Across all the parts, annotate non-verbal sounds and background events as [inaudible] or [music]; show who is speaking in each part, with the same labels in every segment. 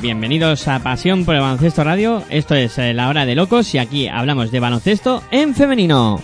Speaker 1: bienvenidos a Pasión por el Baloncesto Radio. Esto es eh, la hora de locos y aquí hablamos de baloncesto en femenino.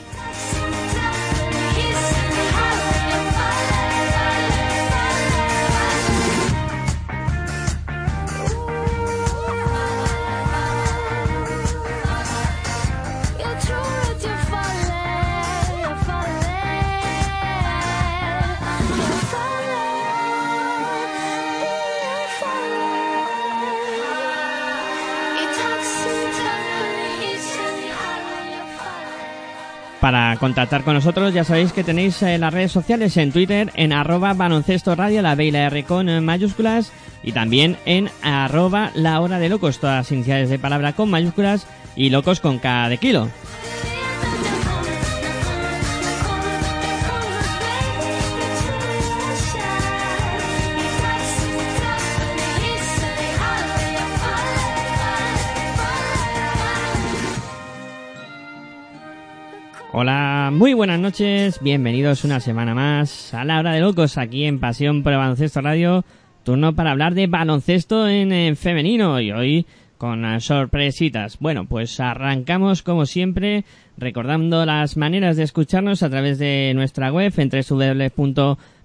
Speaker 1: Contactar con nosotros ya sabéis que tenéis eh, las redes sociales en Twitter en arroba baloncesto radio, la B y la R con eh, mayúsculas y también en arroba la hora de locos, todas iniciales de palabra con mayúsculas y locos con K de kilo. Hola, muy buenas noches, bienvenidos una semana más a la hora de locos aquí en Pasión por el Baloncesto Radio, turno para hablar de baloncesto en, eh, femenino y hoy con eh, sorpresitas. Bueno, pues arrancamos como siempre recordando las maneras de escucharnos a través de nuestra web en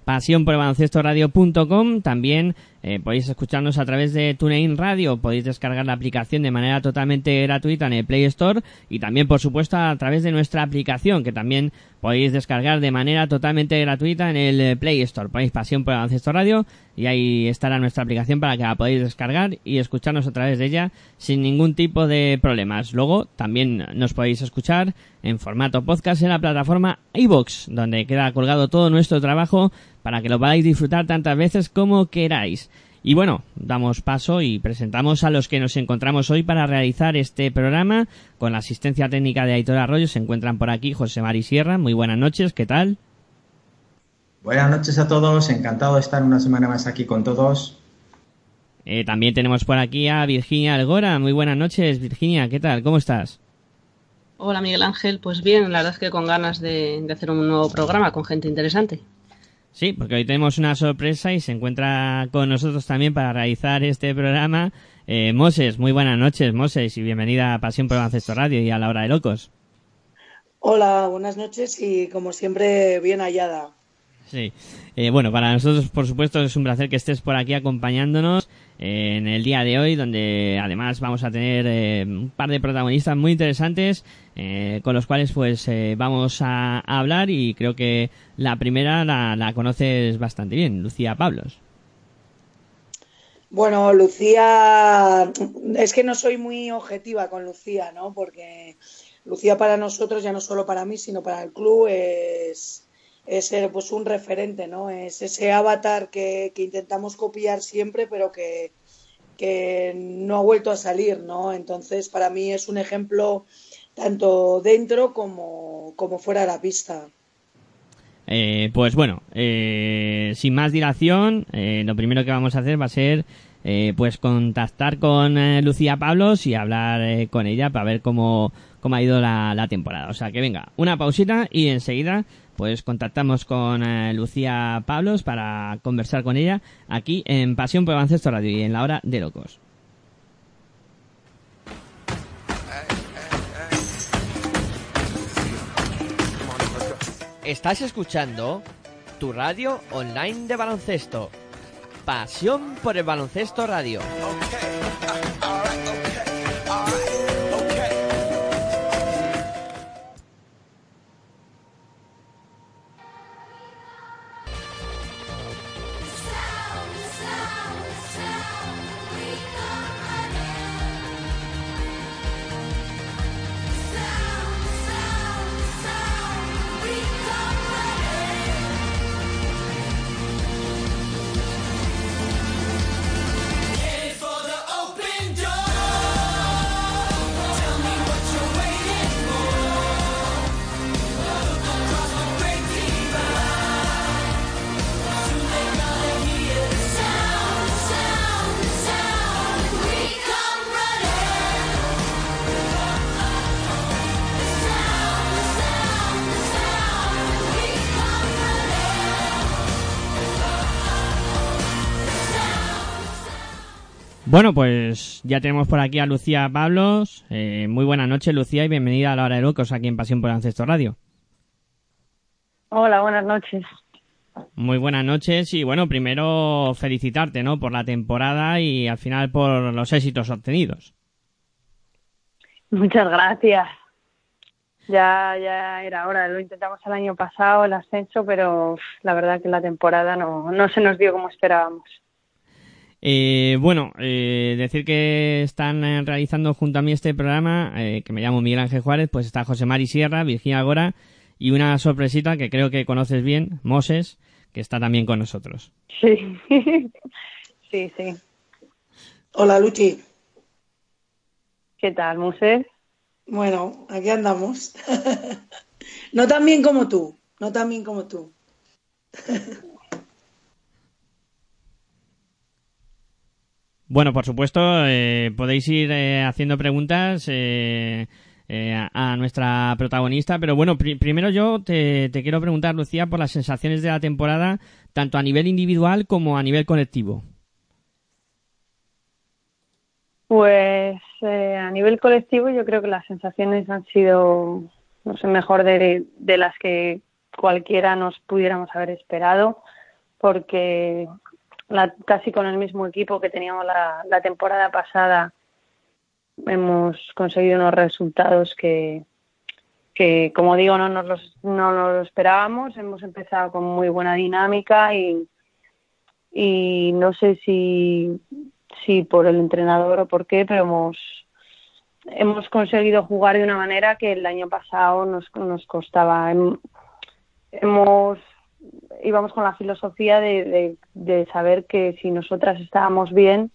Speaker 1: www.pasionporelbaloncestoradio.com también eh, podéis escucharnos a través de TuneIn Radio, podéis descargar la aplicación de manera totalmente gratuita en el Play Store y también, por supuesto, a través de nuestra aplicación que también podéis descargar de manera totalmente gratuita en el Play Store. Ponéis Pasión por el Baloncesto Radio y ahí estará nuestra aplicación para que la podáis descargar y escucharnos a través de ella sin ningún tipo de problemas. Luego también nos podéis escuchar en formato podcast en la plataforma iVoox, donde queda colgado todo nuestro trabajo para que lo podáis disfrutar tantas veces como queráis. Y bueno, damos paso y presentamos a los que nos encontramos hoy para realizar este programa. Con la asistencia técnica de Aitor Arroyo se encuentran por aquí José Mari Sierra. Muy buenas noches, ¿qué tal?
Speaker 2: Buenas noches a todos, encantado de estar una semana más aquí con todos.
Speaker 1: Eh, también tenemos por aquí a Virginia Algora. Muy buenas noches, Virginia, ¿qué tal? ¿Cómo estás?
Speaker 3: Hola Miguel Ángel, pues bien, la verdad es que con ganas de, de hacer un nuevo programa con gente interesante.
Speaker 1: Sí, porque hoy tenemos una sorpresa y se encuentra con nosotros también para realizar este programa eh, Moses. Muy buenas noches, Moses, y bienvenida a Pasión por el Radio y a la Hora de Locos.
Speaker 4: Hola, buenas noches y como siempre bien hallada.
Speaker 1: Sí. Eh, bueno, para nosotros, por supuesto, es un placer que estés por aquí acompañándonos. En el día de hoy, donde además vamos a tener eh, un par de protagonistas muy interesantes eh, con los cuales pues eh, vamos a, a hablar y creo que la primera la, la conoces bastante bien, Lucía Pablos.
Speaker 4: Bueno, Lucía, es que no soy muy objetiva con Lucía, ¿no? Porque Lucía para nosotros, ya no solo para mí, sino para el club, es, es eh, pues un referente, ¿no? Es ese avatar que, que intentamos copiar siempre, pero que, que no ha vuelto a salir, ¿no? Entonces, para mí es un ejemplo tanto dentro como, como fuera de la pista.
Speaker 1: Eh, pues bueno, eh, sin más dilación, lo primero que vamos a hacer va a ser pues contactar con Lucía Pablos y hablar con ella para ver cómo, cómo ha ido la, la temporada. O sea que venga, una pausita y enseguida pues contactamos con eh, Lucía Pablos para conversar con ella aquí en Pasión por Baloncesto Radio y en la hora de locos.
Speaker 5: Estás escuchando tu radio online de baloncesto. Pasión por el baloncesto radio.
Speaker 1: Bueno, pues ya tenemos por aquí a Lucía Pablos. Eh, muy buenas noches, Lucía, y bienvenida a la hora de locos aquí en Pasión por Baloncesto Radio.
Speaker 6: Hola, buenas noches.
Speaker 1: Muy buenas noches y bueno, primero felicitarte, ¿no? Por la temporada y al final por los éxitos obtenidos.
Speaker 6: Muchas gracias. Ya, ya era hora. Lo intentamos el año pasado, el ascenso, pero la verdad que la temporada no, no se nos dio como esperábamos.
Speaker 1: Eh, bueno, eh, decir que están eh, realizando junto a mí este programa, eh, que me llamo Miguel Ángel Juárez, pues está José Mari Sierra, Virginia Gora y una sorpresita que creo que conoces bien, Moses, que está también con nosotros.
Speaker 6: Sí, [laughs] sí, sí.
Speaker 4: Hola, Luchi.
Speaker 6: ¿Qué tal, Muse?
Speaker 4: Bueno, aquí andamos. [laughs] no tan bien como tú, no tan bien como tú. [laughs]
Speaker 1: Bueno, por supuesto, eh, podéis ir eh, haciendo preguntas eh, eh, a, nuestra protagonista, pero bueno, pri- primero yo te, te quiero preguntar, Lucía, por las sensaciones de la temporada, tanto a nivel individual como a nivel colectivo.
Speaker 6: Pues eh, a nivel colectivo yo creo que las sensaciones han sido, no sé, mejor de, de las que cualquiera nos pudiéramos haber esperado, porque la- casi con el mismo equipo que teníamos la, la temporada pasada hemos conseguido unos resultados que, que como digo, no nos los, no nos esperábamos. Hemos empezado con muy buena dinámica y, y no sé si, si por el entrenador o por qué, pero hemos, hemos conseguido jugar de una manera que el año pasado nos, nos costaba. Hem- Hemos, íbamos con la filosofía de, de, saber que si nosotras estábamos bien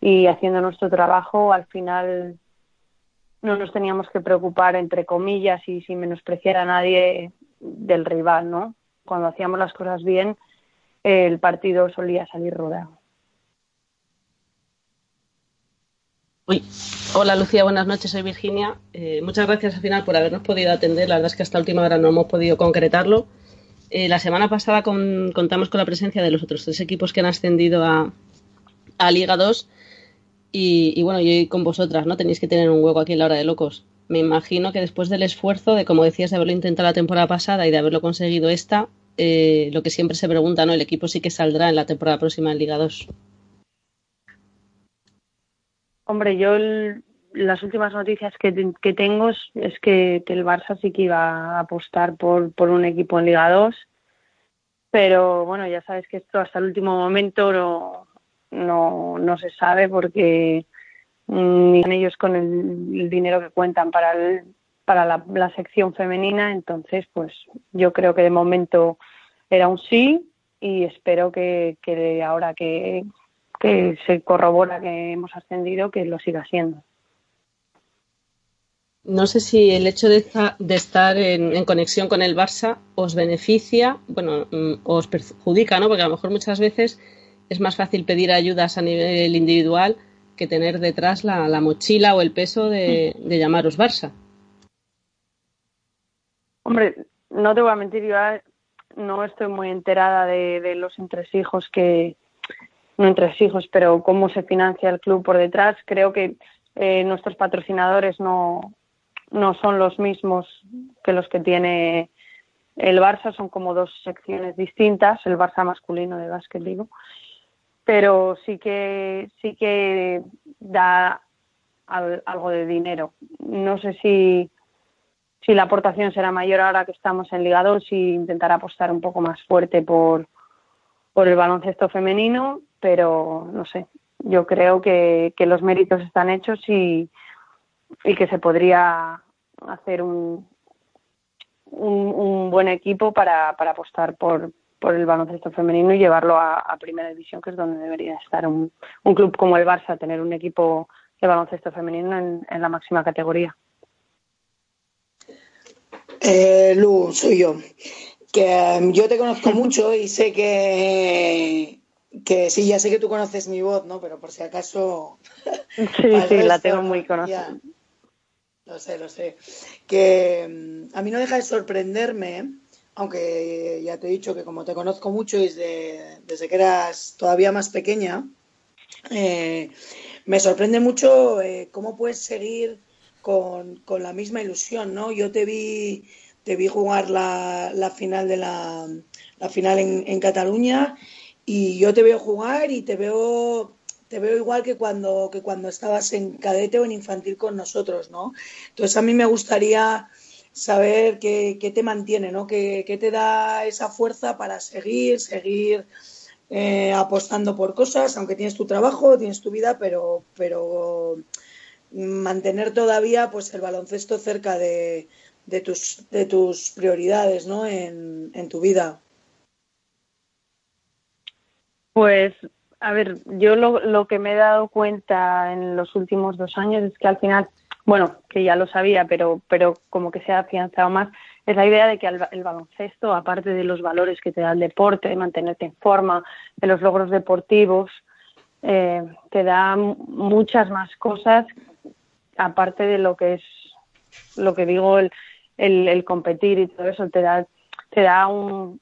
Speaker 6: y haciendo nuestro trabajo, al final no nos teníamos que preocupar, entre comillas, y sin menospreciar a nadie del rival, ¿no? Cuando hacíamos las cosas bien, el partido solía salir rodado.
Speaker 3: Uy. Hola Lucía, buenas noches, soy Virginia. Eh, muchas gracias al final por habernos podido atender. La verdad es que hasta última hora no hemos podido concretarlo. Eh, la semana pasada con- contamos con la presencia de los otros tres equipos que han ascendido a, Liga 2 y, bueno, yo con vosotras, ¿no? Tenéis que tener un hueco aquí en la hora de locos. Me imagino que después del esfuerzo de, como decías, de haberlo intentado la temporada pasada y de haberlo conseguido esta, eh, lo que siempre se pregunta, ¿no? El equipo sí que saldrá en la temporada próxima en Liga 2.
Speaker 6: Hombre, yo el- las últimas noticias que, te- que tengo es, que, el Barça sí que iba a apostar por, por un equipo en Liga 2, pero bueno, ya sabes que esto hasta el último momento no, no, no se sabe porque mm, ni ellos con el, dinero que cuentan para, el- para la, la sección femenina, entonces pues yo creo que de momento era un sí y espero que, que ahora que, que se corrobora que hemos ascendido, que lo siga siendo.
Speaker 3: No sé si el hecho de, esta- de estar en, conexión con el Barça os beneficia, bueno, mm, os perjudica, ¿no? Porque a lo mejor muchas veces es más fácil pedir ayudas a nivel individual que tener detrás la, la mochila o el peso de, llamaros Barça.
Speaker 6: Hombre, no te voy a mentir, yo ahora no estoy muy enterada de, de los entresijos que, no entresijos, pero cómo se financia el club por detrás. Creo que eh, nuestros patrocinadores no, no son los mismos que los que tiene el Barça, son como dos secciones distintas, el Barça masculino de básquet, digo, pero sí que, sí que da al- algo de dinero. No sé si, si la aportación será mayor ahora que estamos en Liga 2 y intentar apostar un poco más fuerte por, por el baloncesto femenino, pero no sé, yo creo que, que los méritos están hechos y, y que se podría hacer un, un, un buen equipo para, para apostar por, por el baloncesto femenino y llevarlo a, a primera división, que es donde debería estar un, un club como el Barça, tener un equipo de baloncesto femenino en, en la máxima categoría.
Speaker 4: Eh, Lu, soy yo. Que em, yo te conozco [laughs] mucho y sé que, que sí, ya sé que tú conoces mi voz, ¿no? Pero por si acaso.
Speaker 6: Sí, [laughs] sí, la tengo muy conocida.
Speaker 4: Lo sé, lo sé. Que mm, a mí no deja de sorprenderme, aunque ya te he dicho que como te conozco mucho desde, desde que eras todavía más pequeña, eh, me sorprende mucho eh, cómo puedes seguir con, con la misma ilusión, ¿no? Yo te vi, te vi jugar la, la final de la, la final en, en Cataluña y yo te veo jugar y te veo te veo igual que cuando, que cuando estabas en cadete o en infantil con nosotros, ¿no? Entonces a mí me gustaría saber qué, qué te mantiene, ¿no? ¿Qué, qué te da esa fuerza para seguir, seguir eh, apostando por cosas, aunque tienes tu trabajo, tienes tu vida, pero, pero mantener todavía pues el baloncesto cerca de, de tus, de tus prioridades, ¿no? En, en tu vida.
Speaker 6: Pues, a ver, yo lo, lo que me he dado cuenta en los últimos dos años es que al final, bueno, que ya lo sabía, pero, pero como que se ha afianzado más, es la idea de que el, baloncesto, aparte de los valores que te da el deporte, de mantenerte en forma, de los logros deportivos, eh, te da muchas más cosas aparte de lo que es lo que digo el, el, el competir y todo eso te da te da un,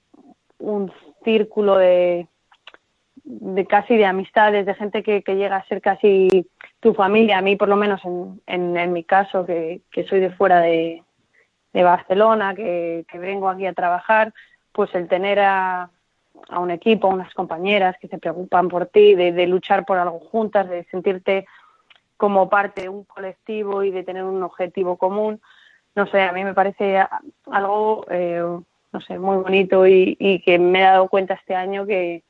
Speaker 6: un círculo de, de casi de amistades de gente que, que llega a ser casi tu familia a mí por lo menos en, en, mi caso que, que soy de fuera de, de Barcelona que, que vengo aquí a trabajar pues el tener a, a un equipo, a unas compañeras que se preocupan por ti, de, de luchar por algo juntas, de sentirte como parte de un colectivo y de tener un objetivo común. No sé, a mí me parece algo, eh, no sé, muy bonito y, y que me he dado cuenta este año que,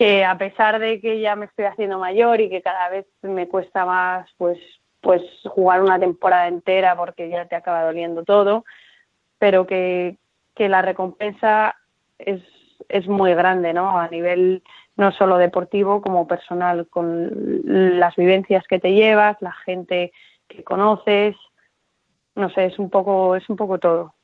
Speaker 6: que a pesar de que ya me estoy haciendo mayor y que cada vez me cuesta más, pues, pues jugar una temporada entera porque ya te acaba doliendo todo, pero que, que la recompensa es, es muy grande, ¿no? A nivel no solo deportivo como personal, con las vivencias que te llevas, la gente que conoces, no sé, es un poco, es un poco todo.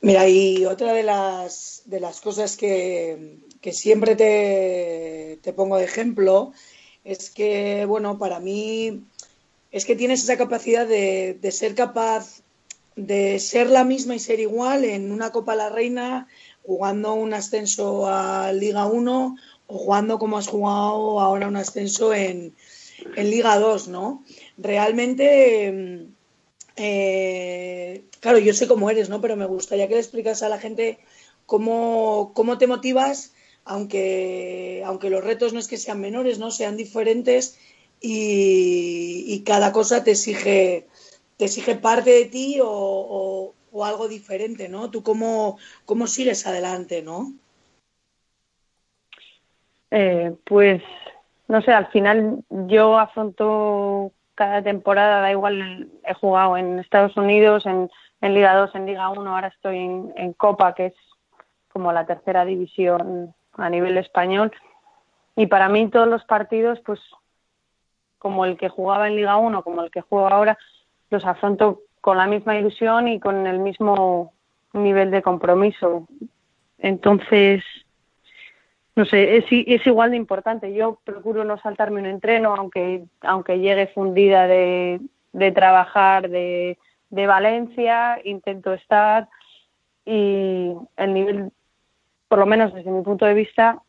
Speaker 4: Mira, y otra de las, de las cosas que, que siempre te, te pongo de ejemplo es que, bueno, para mí es que tienes esa capacidad de, de ser capaz de ser la misma y ser igual en una Copa la Reina, jugando un ascenso a Liga 1 o jugando como has jugado ahora un ascenso en, en Liga 2, ¿no? Realmente, eh, claro, yo sé cómo eres, ¿no? Pero me gustaría que le explicas a la gente cómo, cómo te motivas aunque, aunque los retos no es que sean menores, no sean diferentes y, cada cosa te exige, te exige parte de ti o, o- algo diferente, ¿no? Tú cómo, cómo sigues adelante, ¿no?
Speaker 6: Eh, pues no sé, al final yo afronto cada temporada, da igual, he jugado en Estados Unidos, en, en Liga 2, en Liga 1, ahora estoy en Copa, que es como la tercera división a nivel español. Y para mí todos los partidos, pues como el que jugaba en Liga 1, como el que juego ahora, los afronto con la misma ilusión y con el mismo nivel de compromiso. Entonces, no sé, es, es igual de importante. Yo procuro no saltarme un entreno, aunque, aunque llegue fundida de, de trabajar de, de Valencia, intento estar y el nivel, por lo menos desde mi punto de vista,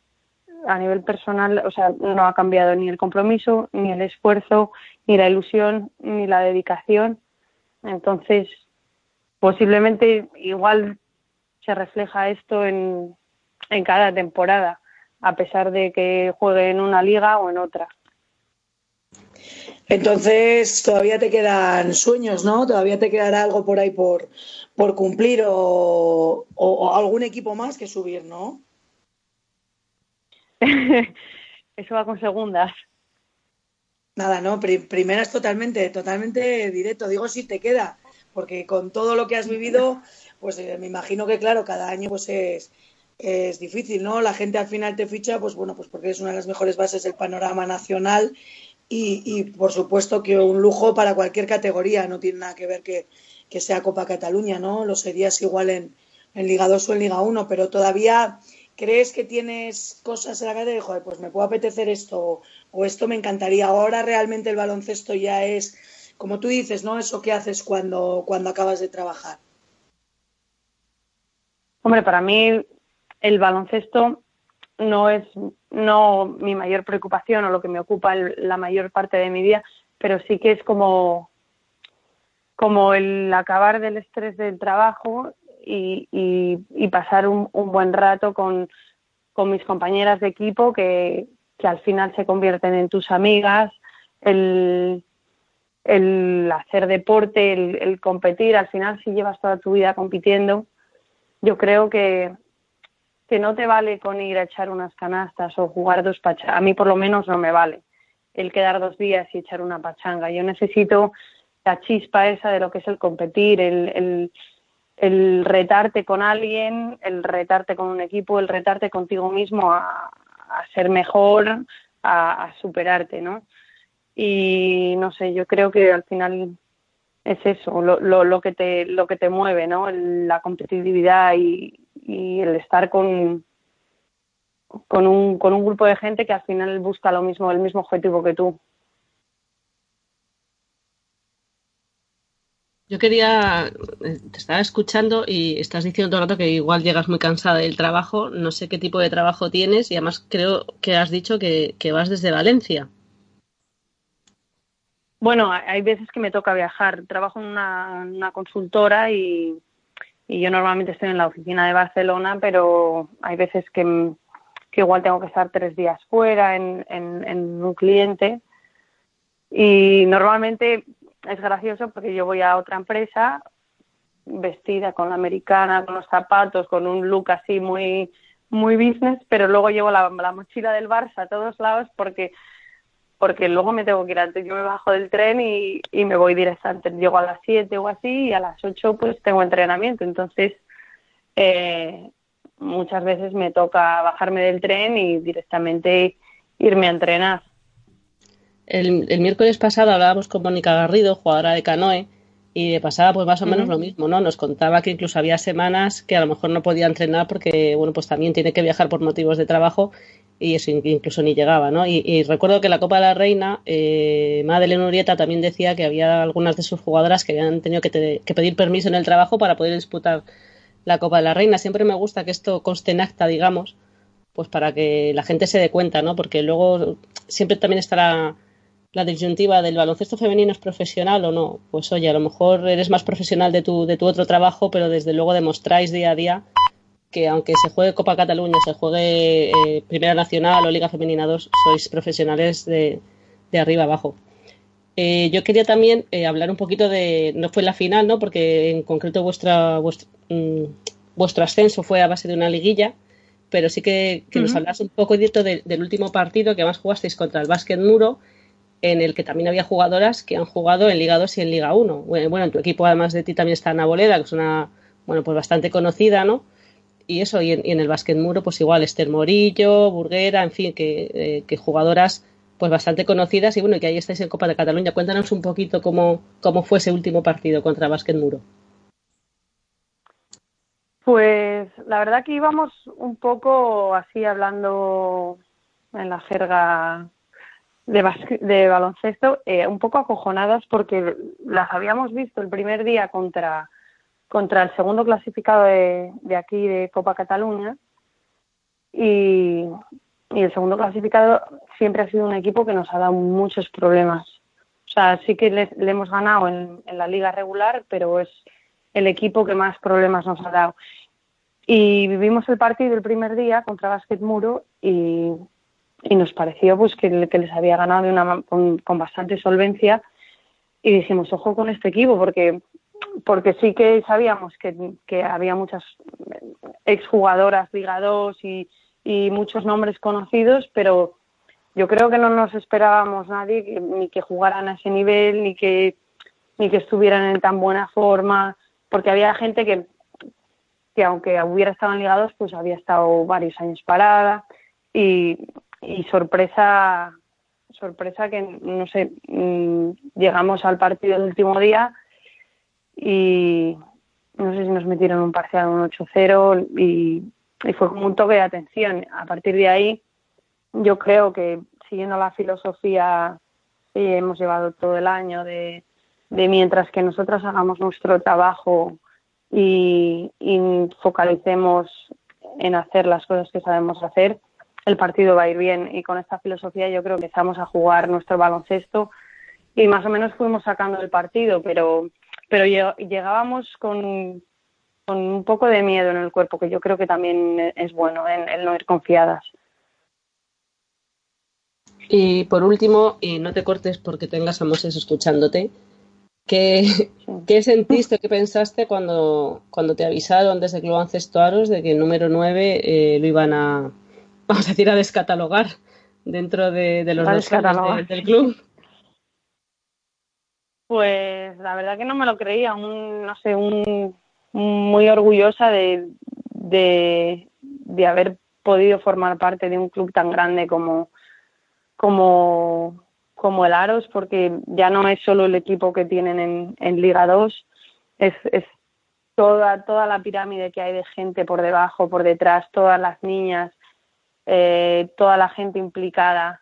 Speaker 6: a nivel personal, o sea, no ha cambiado ni el compromiso, ni el esfuerzo, ni la ilusión, ni la dedicación. Entonces, posiblemente igual se refleja esto en, en cada temporada, a pesar de que juegue en una liga o en otra.
Speaker 4: Entonces, todavía te quedan sueños, ¿no? Todavía te quedará algo por ahí por, por cumplir o, o- o algún equipo más que subir, ¿no? [laughs]
Speaker 6: Eso va con segundas.
Speaker 4: Nada, no, pri- primera es totalmente, totalmente directo. Digo si te queda, porque con todo lo que has vivido, pues eh, me imagino que claro, cada año pues es, es difícil, ¿no? La gente al final te ficha, pues bueno, pues porque es una de las mejores bases del panorama nacional y, y por supuesto que un lujo para cualquier categoría, no tiene nada que ver que, que sea Copa Cataluña, ¿no? Lo serías igual en, en Liga 2 o en Liga 1, pero todavía crees que tienes cosas en la cabeza de, joder, pues me puede apetecer esto o, esto me encantaría. Ahora realmente el baloncesto ya es, como tú dices, ¿no? Eso que haces cuando, cuando acabas de trabajar.
Speaker 6: Hombre, para mí el baloncesto no es no mi mayor preocupación o lo que me ocupa el- la mayor parte de mi día, pero sí que es como como el acabar del estrés del trabajo y, y, y pasar un, buen rato con, con mis compañeras de equipo que, que al final se convierten en tus amigas, el, el hacer deporte, el, el competir, al final si llevas toda tu vida compitiendo, yo creo que, que no te vale con ir a echar unas canastas o jugar dos pachangas. A mí por lo menos no me vale el quedar dos días y echar una pachanga. Yo necesito la chispa esa de lo que es el competir, el, el, el retarte con alguien, el retarte con un equipo, el retarte contigo mismo a, a ser mejor, a, a superarte, ¿no? Y no sé, yo creo que al final es eso, lo, lo, lo que te lo que te mueve, ¿no? La competitividad y, y el estar con con un, con un grupo de gente que al final busca lo mismo, el mismo objetivo que tú.
Speaker 3: Yo quería, eh, te estaba escuchando y estás diciendo todo el rato que igual llegas muy cansada del trabajo. No sé qué tipo de trabajo tienes y además creo que has dicho que, que vas desde Valencia.
Speaker 6: Bueno, hay veces que me toca viajar. Trabajo en una, consultora y, y yo normalmente estoy en la oficina de Barcelona, pero hay veces que, que igual tengo que estar tres días fuera en un cliente. Y normalmente es gracioso porque yo voy a otra empresa vestida con la americana, con los zapatos, con un look así muy muy business, pero luego llevo la, la mochila del Barça a todos lados porque porque luego me tengo que ir antes. Yo me bajo del tren y, y me voy directamente. Llego a las 7 o así y a las 8 pues tengo entrenamiento. Entonces, eh, muchas veces me toca bajarme del tren y directamente irme a entrenar.
Speaker 3: El, el miércoles pasado hablábamos con Mónica Garrido, jugadora de canoe, y de pasada pues más o menos lo mismo, ¿no? Nos contaba que incluso había semanas que a lo mejor no podía entrenar porque, bueno, pues también tiene que viajar por motivos de trabajo y eso in- incluso ni llegaba, ¿no? Y, y recuerdo que la Copa de la Reina, eh, Madeleine Urieta también decía que había algunas de sus jugadoras que habían tenido que, te- que pedir permiso en el trabajo para poder disputar la Copa de la Reina. Siempre me gusta que esto conste en acta, digamos, pues para que la gente se dé cuenta, ¿no? Porque luego siempre también estará la disyuntiva del baloncesto femenino es profesional o no. Pues oye, a lo mejor eres más profesional de tu, de tu otro trabajo, pero desde luego demostráis día a día que aunque se juegue Copa Cataluña, se juegue eh, Primera Nacional o Liga Femenina 2, sois profesionales de, de arriba abajo. Eh, yo quería también eh, hablar un poquito de, no fue la final, ¿no? Porque en concreto vuestra, vuestro, mm, vuestro ascenso fue a base de una liguilla, pero sí que, que nos
Speaker 6: Ujú.
Speaker 3: hablas un poco Dieto, de- del último partido que además jugasteis contra el Básquet Muro, en el que también había jugadoras que han jugado en Liga 2 y en Liga 1. Bueno, bueno, en tu equipo además de ti también está Ana Boleda, que es una, bueno, pues bastante conocida, ¿no? Y eso, y en, el Básquet Muro, pues igual Esther Morillo, Burguera, en fin, que, eh, que jugadoras pues bastante conocidas y bueno, que ahí estáis en Copa de Cataluña. Cuéntanos un poquito cómo, cómo fue ese último partido contra Básquet Muro.
Speaker 6: Pues la verdad que íbamos un poco así hablando en la jerga de, de baloncesto, eh, un poco acojonadas porque las habíamos visto el primer día contra, contra el segundo clasificado de, aquí de Copa Cataluña y, el segundo clasificado siempre ha sido un equipo que nos ha dado muchos problemas. O sea, sí que le, hemos ganado en, la liga regular, pero es el equipo que más problemas nos ha dado. Y vivimos el partido el primer día contra Básquet Muro y, nos pareció pues que, le- que les había ganado de una, con, con bastante solvencia y dijimos, ojo con este equipo, porque porque sí que sabíamos que, que había muchas exjugadoras Liga 2 y, y muchos nombres conocidos, pero yo creo que no nos esperábamos nadie que- ni que jugaran a ese nivel, ni que, ni que estuvieran en tan buena forma, porque había gente que, que aunque hubiera estado en Liga 2, pues había estado varios años parada y, y sorpresa sorpresa que no sé mm, llegamos al partido del último día y no sé si nos metieron un parcial un 8-0 y, fue como un toque de atención a partir de ahí yo creo que siguiendo la filosofía que hemos llevado todo el año de, de mientras que nosotros hagamos nuestro trabajo y, y focalicemos en hacer las cosas que sabemos hacer, el partido va a ir bien. Y con esta filosofía yo creo que empezamos a jugar nuestro baloncesto y más o menos fuimos sacando el partido, pero, pero lleg- llegábamos con, con un poco de miedo en el cuerpo, que yo creo que también es bueno en el no ir confiadas.
Speaker 3: Y por último, y no te cortes porque tengas a Moses escuchándote, ¿qué, [laughs] qué sentiste, qué pensaste cuando, cuando te avisaron desde Club Ancesto Aros de que el número 9 eh, lo iban a, [laughs] vamos a decir, a descatalogar dentro de, de los
Speaker 6: A
Speaker 3: de- del club?
Speaker 6: Pues la verdad que no me lo creía, un, no sé, un, muy orgullosa de, de, de haber podido formar parte de un club tan grande como, como, como el Aros, porque ya no es solo el equipo que tienen en, en Liga 2, es, es toda, toda la pirámide que hay de gente por debajo, por detrás, todas las niñas, eh, toda la gente implicada.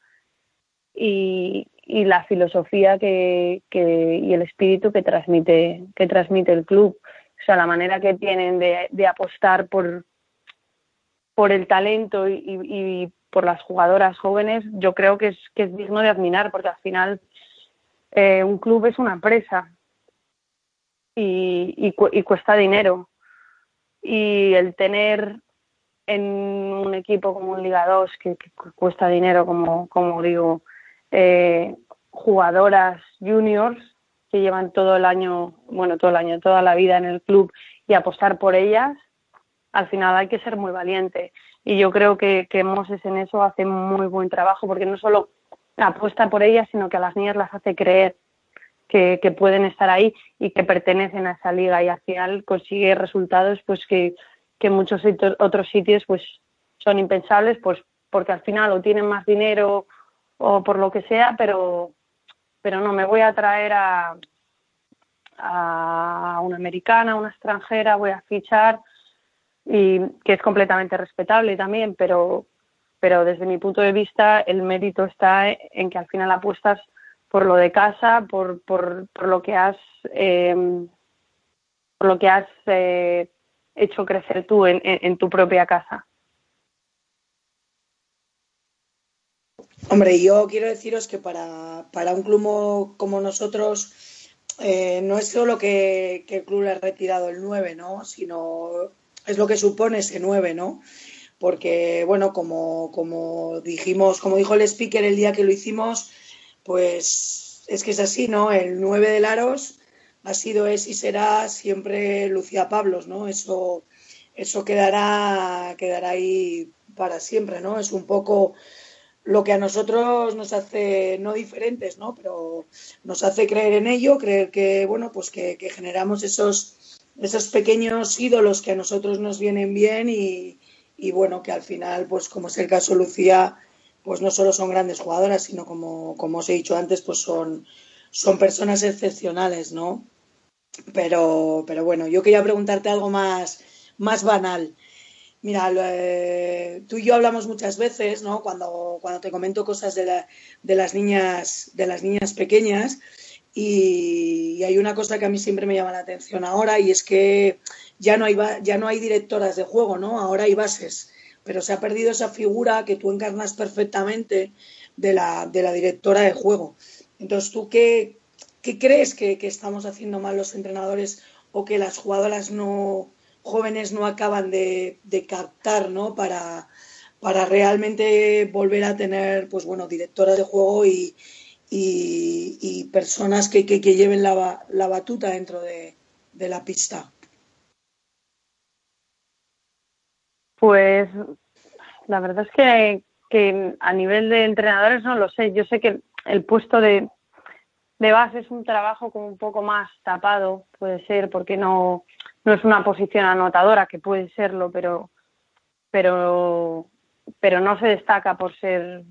Speaker 6: Y, y la filosofía que, que, y el espíritu que transmite, que transmite el club. O sea, la manera que tienen de, de apostar por, por el talento y, y- por las jugadoras jóvenes, yo creo que es, que es digno de admirar, porque al final eh, un club es una empresa y, y, cu- y cuesta dinero. Y el tener en un equipo como un Liga 2 que, que cu- cuesta dinero, como, como digo, eh, jugadoras juniors que llevan todo el año, bueno, todo el año, toda la vida en el club y apostar por ellas, al final hay que ser muy valiente. Y yo creo que, que Moses en eso hace muy buen trabajo, porque no solo apuesta por ellas, sino que a las niñas las hace creer que, que pueden estar ahí y que pertenecen a esa liga y al final consigue resultados pues que, que muchos sitios- otros sitios pues son impensables pues porque al final o tienen más dinero o por lo que sea pero pero no me voy a traer a a una americana, a una extranjera, voy a fichar y que es completamente respetable también, pero pero desde mi punto de vista el mérito está en que al final apuestas por lo de casa, por, por, por lo que has eh, por lo que has eh, hecho crecer tú en, en, en tu propia casa.
Speaker 4: Hombre, yo quiero deciros que para, para un club mo- como nosotros eh, no es solo que, que el club le ha retirado el 9, ¿no? Sino es lo que supone ese 9, ¿no? Porque, bueno, como, como dijimos, como dijo el speaker el día que lo hicimos, pues es que es así, ¿no? El 9 de Laros ha sido, es y será siempre Lucía Pablos, ¿no? Eso, eso quedará, quedará ahí para siempre, ¿no? Es un poco lo que a nosotros nos hace no diferentes, ¿no? Pero nos hace creer en ello, creer que, bueno, pues que, generamos esos, esos pequeños ídolos que a nosotros nos vienen bien y, y, bueno, que al final, pues como es el caso Lucía, pues no solo son grandes jugadoras, sino como, como os he dicho antes, pues son, son personas excepcionales, ¿no? Pero, pero bueno, yo quería preguntarte algo más, más banal. Mira, eh, tú y yo hablamos muchas veces, ¿no? Cuando, cuando te comento cosas de, de, las niñas, de las niñas pequeñas, y, y, hay una cosa que a mí siempre me llama la atención ahora, y es que ya no hay, ya no hay directoras de juego, ¿no? Ahora hay bases, pero se ha perdido esa figura que tú encarnas perfectamente de la, de la directora de juego. Entonces, ¿tú qué, qué crees que, que estamos haciendo mal los entrenadores o que las jugadoras no jóvenes no acaban de, de captar, ¿no? Para, para realmente volver a tener, pues bueno, directoras de juego y, y, personas que, que, que, lleven la, la batuta dentro de, de, la pista.
Speaker 6: Pues la verdad es que, que, a nivel de entrenadores no lo sé. Yo sé que el puesto de, de base es un trabajo como un poco más tapado, puede ser, porque no, no es una posición anotadora, que puede serlo, pero, pero, pero no se destaca por ser,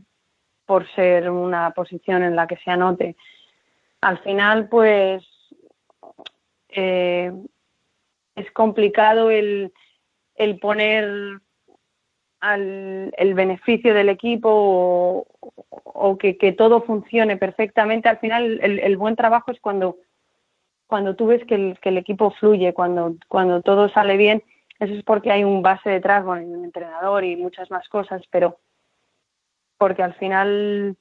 Speaker 6: por ser una posición en la que se anote. Al final, pues, eh, es complicado el, el poner al, el beneficio del equipo o, que, que, todo funcione perfectamente. Al final, el buen trabajo es cuando cuando tú ves que el, que el equipo fluye, cuando, cuando todo sale bien, eso es porque hay un base detrás, bueno, un entrenador y muchas más cosas, pero porque al final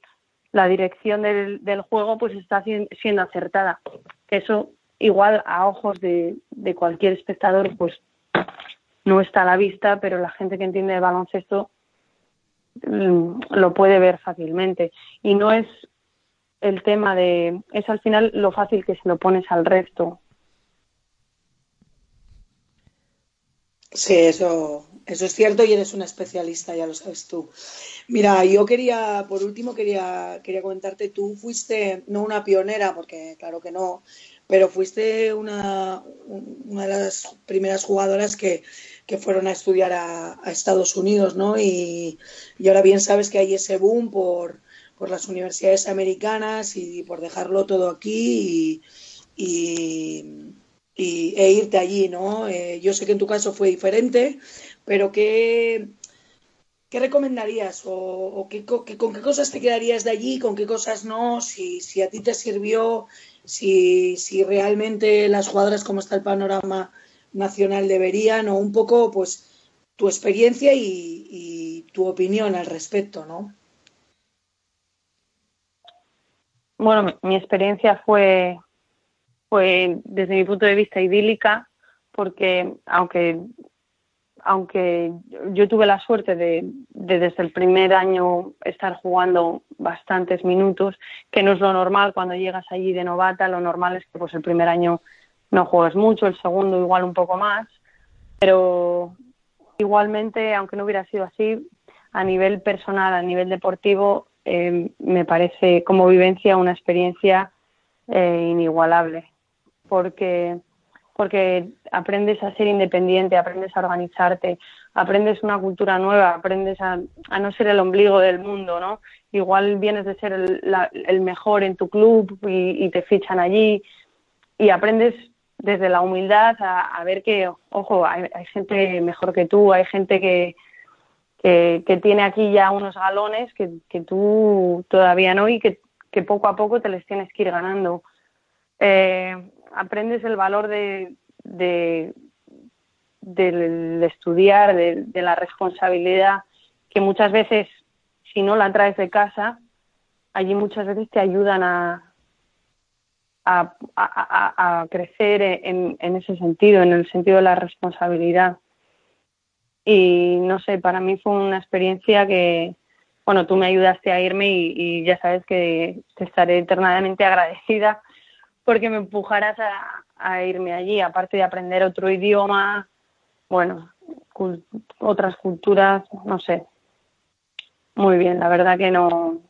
Speaker 6: la dirección del, juego pues está siendo acertada. Eso igual a ojos de, de cualquier espectador pues no está a la vista, pero la gente que entiende de baloncesto mm, lo puede ver fácilmente. Y no es el tema de es al final lo fácil que se lo pones al resto.
Speaker 4: Sí, eso, eso es cierto y eres una especialista, ya lo sabes tú. Mira, yo quería, por último, quería, quería comentarte, tú fuiste, no una pionera, porque claro que no, pero fuiste una, una de las primeras jugadoras que, que fueron a estudiar a, Estados Unidos, ¿no? Y, y ahora bien sabes que hay ese boom por, por las universidades americanas y por dejarlo todo aquí y, e irte allí, ¿no? Eh, yo sé que en tu caso fue diferente, pero ¿qué, qué recomendarías o, qué, con qué cosas te quedarías de allí, con qué cosas no? Si, si a ti te sirvió, si, si realmente las jugadoras, como está el panorama nacional, deberían, o un poco, pues, tu experiencia y tu opinión al respecto, ¿no?
Speaker 6: Bueno, mi, experiencia fue, fue desde mi punto de vista idílica, porque aunque, aunque yo tuve la suerte de, de, desde el primer año estar jugando bastantes minutos, que no es lo normal cuando llegas allí de novata, lo normal es que pues el primer año no juegues mucho, el segundo igual un poco más, pero igualmente, aunque no hubiera sido así, a nivel personal, a nivel deportivo, eh, me parece como vivencia una experiencia eh, inigualable, porque, porque aprendes a ser independiente, aprendes a organizarte, aprendes una cultura nueva, aprendes a, no ser el ombligo del mundo, ¿no? Igual vienes de ser el, la, el mejor en tu club y, te fichan allí y aprendes desde la humildad a, a ver que, ojo, hay, hay gente mejor que tú, hay gente que, que, tiene aquí ya unos galones que, que tú todavía no y que, poco a poco te les tienes que ir ganando. Eh, aprendes el valor de, de, de estudiar, de, de, la responsabilidad, que muchas veces, si no la traes de casa, allí muchas veces te ayudan a, a, a, a crecer en, en ese sentido, en el sentido de la responsabilidad. Y no sé, para mí fue una experiencia que, bueno, tú me ayudaste a irme y, ya sabes que te estaré eternamente [laughs] agradecida porque me empujaras a, a irme allí, aparte de aprender otro idioma, bueno, cul- otras culturas, no sé. Muy bien, la verdad que no,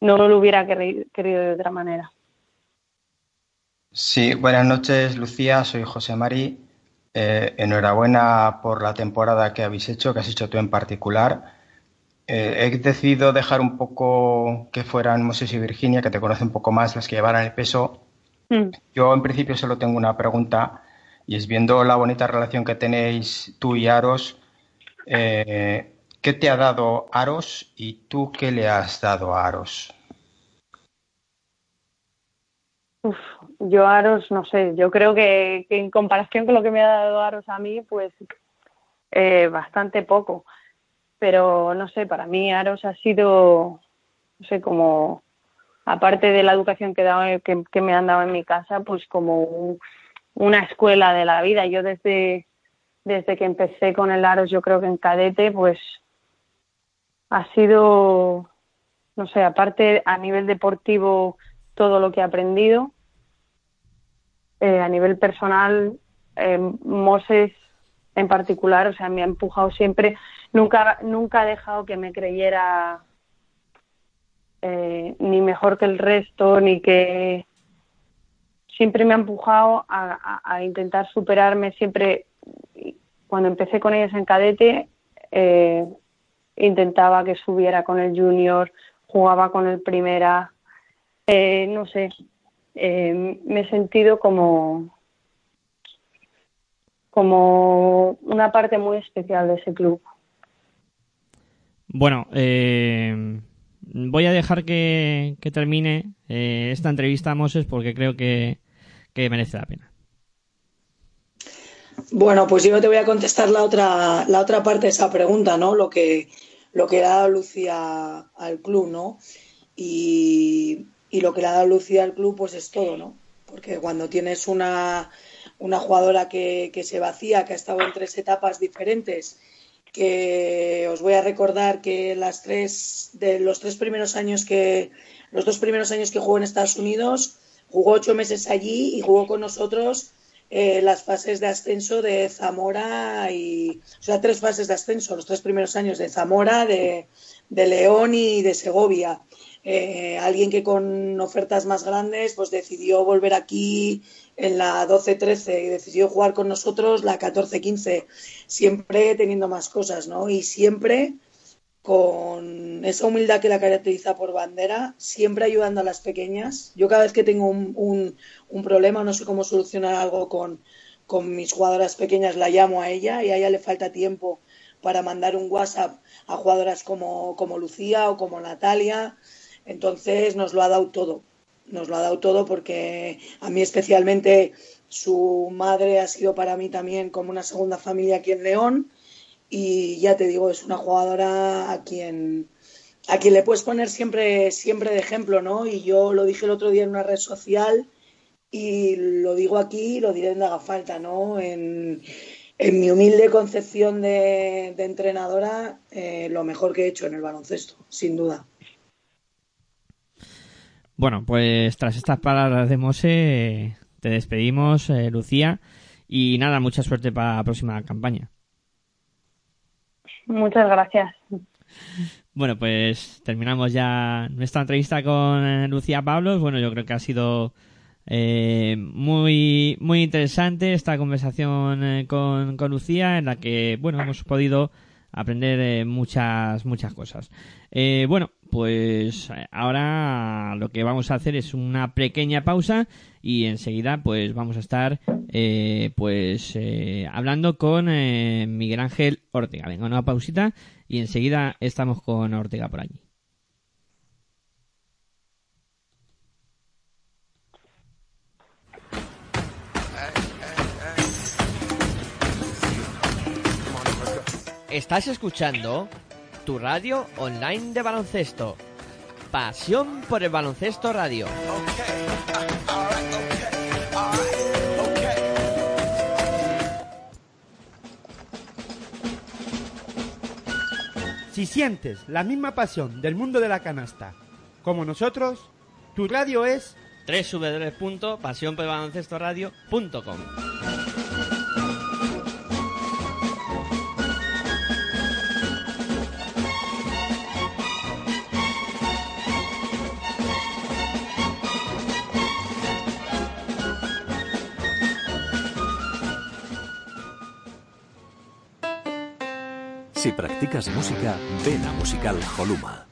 Speaker 6: no lo hubiera querido de otra manera.
Speaker 7: Sí, buenas noches, Lucía. Soy José Mari. Eh, enhorabuena por la temporada que habéis hecho, que has hecho tú en particular. Eh, he decidido dejar un poco que fueran Moses y Virginia, que te conocen un poco más, las que llevaran el peso.
Speaker 6: Mm.
Speaker 7: Yo, en principio, solo tengo una pregunta, y es viendo la bonita relación que tenéis tú y Aros, eh, ¿qué te ha dado Aros y tú qué le has dado a Aros?
Speaker 6: Uf, yo Aros, no sé, yo creo que, en comparación con lo que me ha dado Aros a mí, pues eh, bastante poco. Pero no sé, para mí Aros ha sido, no sé, como, aparte de la educación que, dado, que, que me han dado en mi casa, pues como un- una escuela de la vida. Yo desde, desde que empecé con el Aros, yo creo que en cadete, pues ha sido, no sé, aparte a nivel deportivo, todo lo que he aprendido. Eh, a nivel personal, eh, Moses en particular, o sea, me ha empujado siempre, nunca, nunca ha dejado que me creyera eh, ni mejor que el resto, ni que siempre me ha empujado a, intentar superarme, siempre, cuando empecé con ellos en cadete, intentaba que subiera con el junior, jugaba con el primera, eh, no sé, eh, me he sentido como como una parte muy especial de ese club.
Speaker 1: Bueno, eh, voy a dejar que, que termine eh, esta entrevista a Moses porque creo que, que merece la pena.
Speaker 4: Bueno, pues yo te voy a contestar la otra, la otra parte de esa pregunta, ¿no? Lo que, lo que dado Lucía al club, ¿no? Y, y lo que le ha dado Lucía al club, pues es todo, ¿no? Porque cuando tienes una, una jugadora que, que se vacía, que ha estado en tres etapas diferentes, que os voy a recordar que las tres, de los tres primeros años que, los dos primeros años que jugó en Estados Unidos, jugó ocho meses allí y jugó con nosotros eh, las fases de ascenso de Zamora y, o sea, tres fases de ascenso, los tres primeros años de Zamora, de, de León y de Segovia. Eh, alguien que con ofertas más grandes pues decidió volver aquí en la 12-13 y decidió jugar con nosotros la 14-15, siempre teniendo más cosas, ¿no? Y siempre con esa humildad que la caracteriza por bandera, siempre ayudando a las pequeñas. Yo cada vez que tengo un, un, problema, no sé cómo solucionar algo con, con mis jugadoras pequeñas, la llamo a ella y a ella le falta tiempo para mandar un WhatsApp a jugadoras como, como Lucía o como Natalia. Entonces nos lo ha dado todo, nos lo ha dado todo porque a mí especialmente su madre ha sido para mí también como una segunda familia aquí en León y ya te digo, es una jugadora a quien a quien le puedes poner siempre siempre de ejemplo, ¿no? Y yo lo dije el otro día en una red social y lo digo aquí y lo diré donde haga falta, ¿no? En, en mi humilde concepción de, entrenadora, eh, lo mejor que he hecho en el baloncesto, sin duda.
Speaker 1: Bueno, pues tras estas palabras de Mose, te despedimos, eh, Lucía, y nada, mucha suerte para la próxima campaña.
Speaker 6: Muchas gracias.
Speaker 1: Bueno, pues terminamos ya nuestra entrevista con eh, Lucía Pablos. Bueno, yo creo que ha sido eh, muy muy interesante esta conversación eh, con, con Lucía, en la que bueno hemos podido aprender eh, muchas muchas cosas. Eh, bueno, pues eh, ahora lo que vamos a hacer es una pequeña pausa y enseguida pues vamos a estar eh, pues eh, hablando con Miguel Ángel Ortega. Venga, una pausita y enseguida estamos con Ortega por allí.
Speaker 5: Estás escuchando tu radio online de baloncesto. Pasión por el baloncesto radio.
Speaker 8: Si sientes la misma pasión del mundo de la canasta como nosotros, tu radio es
Speaker 5: www.pasionpelbaloncestoradio.com
Speaker 9: Si practicas música, ven a Musical Holuma.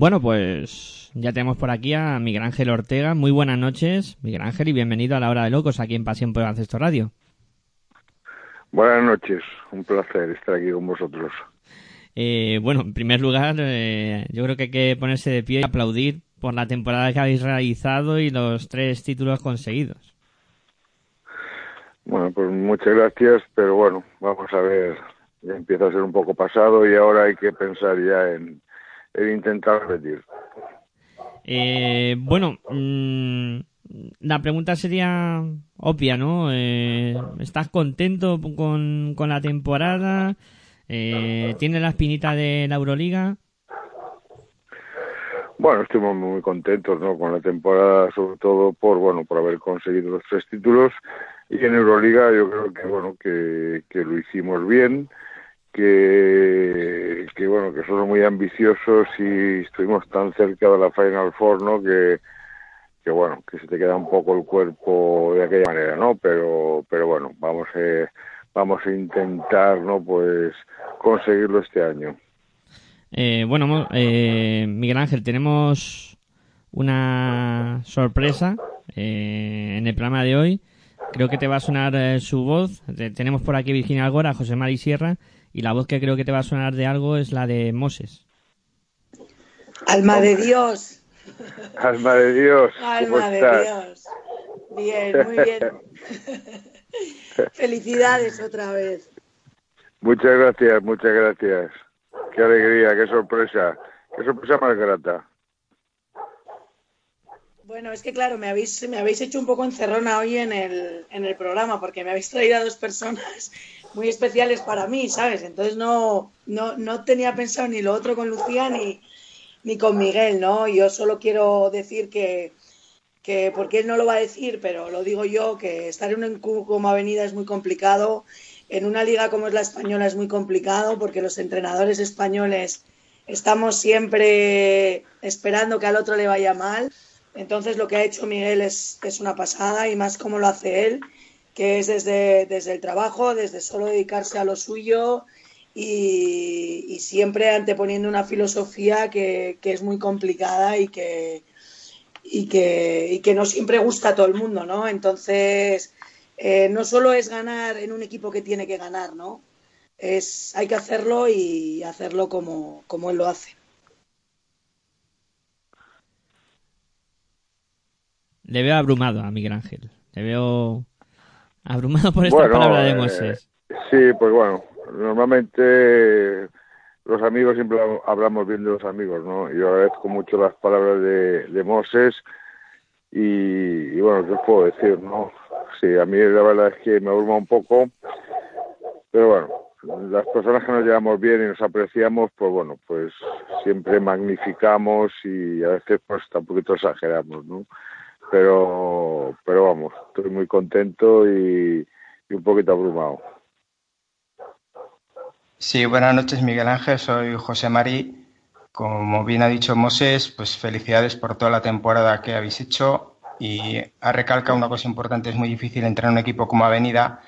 Speaker 1: Bueno, pues ya tenemos por aquí a Miguel Ángel Ortega. Muy buenas noches, Miguel Ángel, y bienvenido a la Hora de Locos aquí en Pasión por el Ancesto Radio.
Speaker 10: Buenas noches, un placer estar aquí con vosotros.
Speaker 1: Eh, bueno, en primer lugar, eh, yo creo que hay que ponerse de pie y aplaudir por la temporada que habéis realizado y los tres títulos conseguidos.
Speaker 10: Bueno, pues muchas gracias, pero bueno, vamos a ver, ya empieza a ser un poco pasado y ahora hay que pensar ya en, en intentar repetir.
Speaker 1: Eh, bueno, mm, la pregunta sería obvia, ¿no? Eh, ¿Estás contento con, con la temporada? Eh, ¿Tienes la espinita de la Euroliga?
Speaker 10: Bueno, estuvimos muy contentos ¿no? con la temporada, sobre todo por bueno por haber conseguido los tres títulos y en Euroliga yo creo que bueno que, que lo hicimos bien, que, que bueno que somos muy ambiciosos y estuvimos tan cerca de la Final Four, ¿no? Que, que bueno que se te queda un poco el cuerpo de aquella manera, ¿no? Pero pero bueno vamos a vamos a intentar, ¿no? Pues conseguirlo este año.
Speaker 1: Eh, bueno, eh, Miguel Ángel, tenemos una sorpresa eh, en el programa de hoy. Creo que te va a sonar eh, su voz. Te- tenemos por aquí Virginia Algora, José Mari Sierra, y la voz que creo que te va a sonar de algo es la de Moses.
Speaker 4: Alma de Dios.
Speaker 10: Alma de Dios, ¿cómo
Speaker 4: Alma de
Speaker 10: estás?
Speaker 4: Dios. Bien, muy bien. [laughs] Felicidades otra vez.
Speaker 10: Muchas gracias, muchas gracias. Qué alegría, qué sorpresa, qué sorpresa más grata.
Speaker 4: Bueno, es que claro, me habéis, me habéis hecho un poco encerrona hoy en el, en el programa porque me habéis traído a dos personas muy especiales para mí, ¿sabes? Entonces no, no, no tenía pensado ni lo otro con Lucía ni, ni con Miguel, ¿no? Yo solo quiero decir que, que, porque él no lo va a decir, pero lo digo yo, que estar en un club como Avenida es muy complicado, en una liga como es la española es muy complicado porque los entrenadores españoles estamos siempre esperando que al otro le vaya mal. Entonces lo que ha hecho Miguel es, es una pasada y más como lo hace él, que es desde, desde el trabajo, desde solo dedicarse a lo suyo y, siempre anteponiendo una filosofía que, que es muy complicada y que, y, que, y que no siempre gusta a todo el mundo, ¿no? Entonces, eh, no solo es ganar en un equipo que tiene que ganar, ¿no? Es, hay que hacerlo y hacerlo como, como él lo hace.
Speaker 1: Le veo abrumado a Miguel Ángel. Le veo abrumado por esta
Speaker 10: Bueno,
Speaker 1: palabra de
Speaker 10: eh,
Speaker 1: Moses.
Speaker 10: Sí, pues bueno, normalmente los amigos siempre hablamos bien de los amigos, ¿no? Yo agradezco mucho las palabras de, de Moses y, y bueno, ¿qué os puedo decir, no? Sí, a mí la verdad es que me abruma un poco, pero bueno, las personas que nos llevamos bien y nos apreciamos, pues bueno, pues siempre magnificamos y a veces pues un poquito exageramos, ¿no? Pero, pero vamos, estoy muy contento y, un poquito abrumado.
Speaker 7: Sí, buenas noches Miguel Ángel, soy José Mari. Como bien ha dicho Moses, pues felicidades por toda la temporada que habéis hecho y ha recalcado una cosa importante, es muy difícil entrar en un equipo como Avenida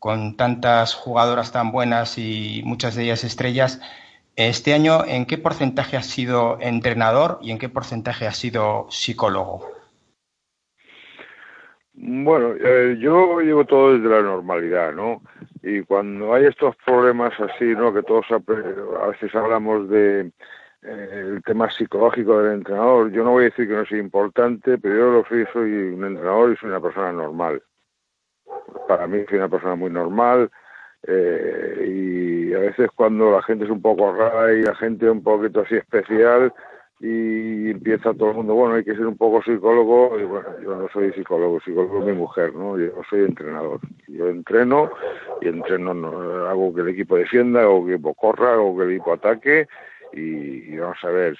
Speaker 7: con tantas jugadoras tan buenas y muchas de ellas estrellas. Este año, ¿en qué porcentaje has sido entrenador y en qué porcentaje has sido psicólogo?
Speaker 10: Bueno, eh, yo llevo todo desde la normalidad, ¿no? Y cuando hay estos problemas así, ¿no? Que todos a veces hablamos de eh, el tema psicológico del entrenador, yo no voy a decir que no sea importante, pero yo lo soy, soy un entrenador y soy una persona normal. Para mí soy una persona muy normal eh, y a veces cuando la gente es un poco rara y la gente un poquito así especial, y empieza todo el mundo, bueno, hay que ser un poco psicólogo, y bueno, yo no soy psicólogo, psicólogo es mi mujer, ¿no? Yo soy entrenador. Yo entreno y entreno, no, hago que el equipo defienda, hago que el equipo corra, hago que el equipo ataque y, y vamos a ver,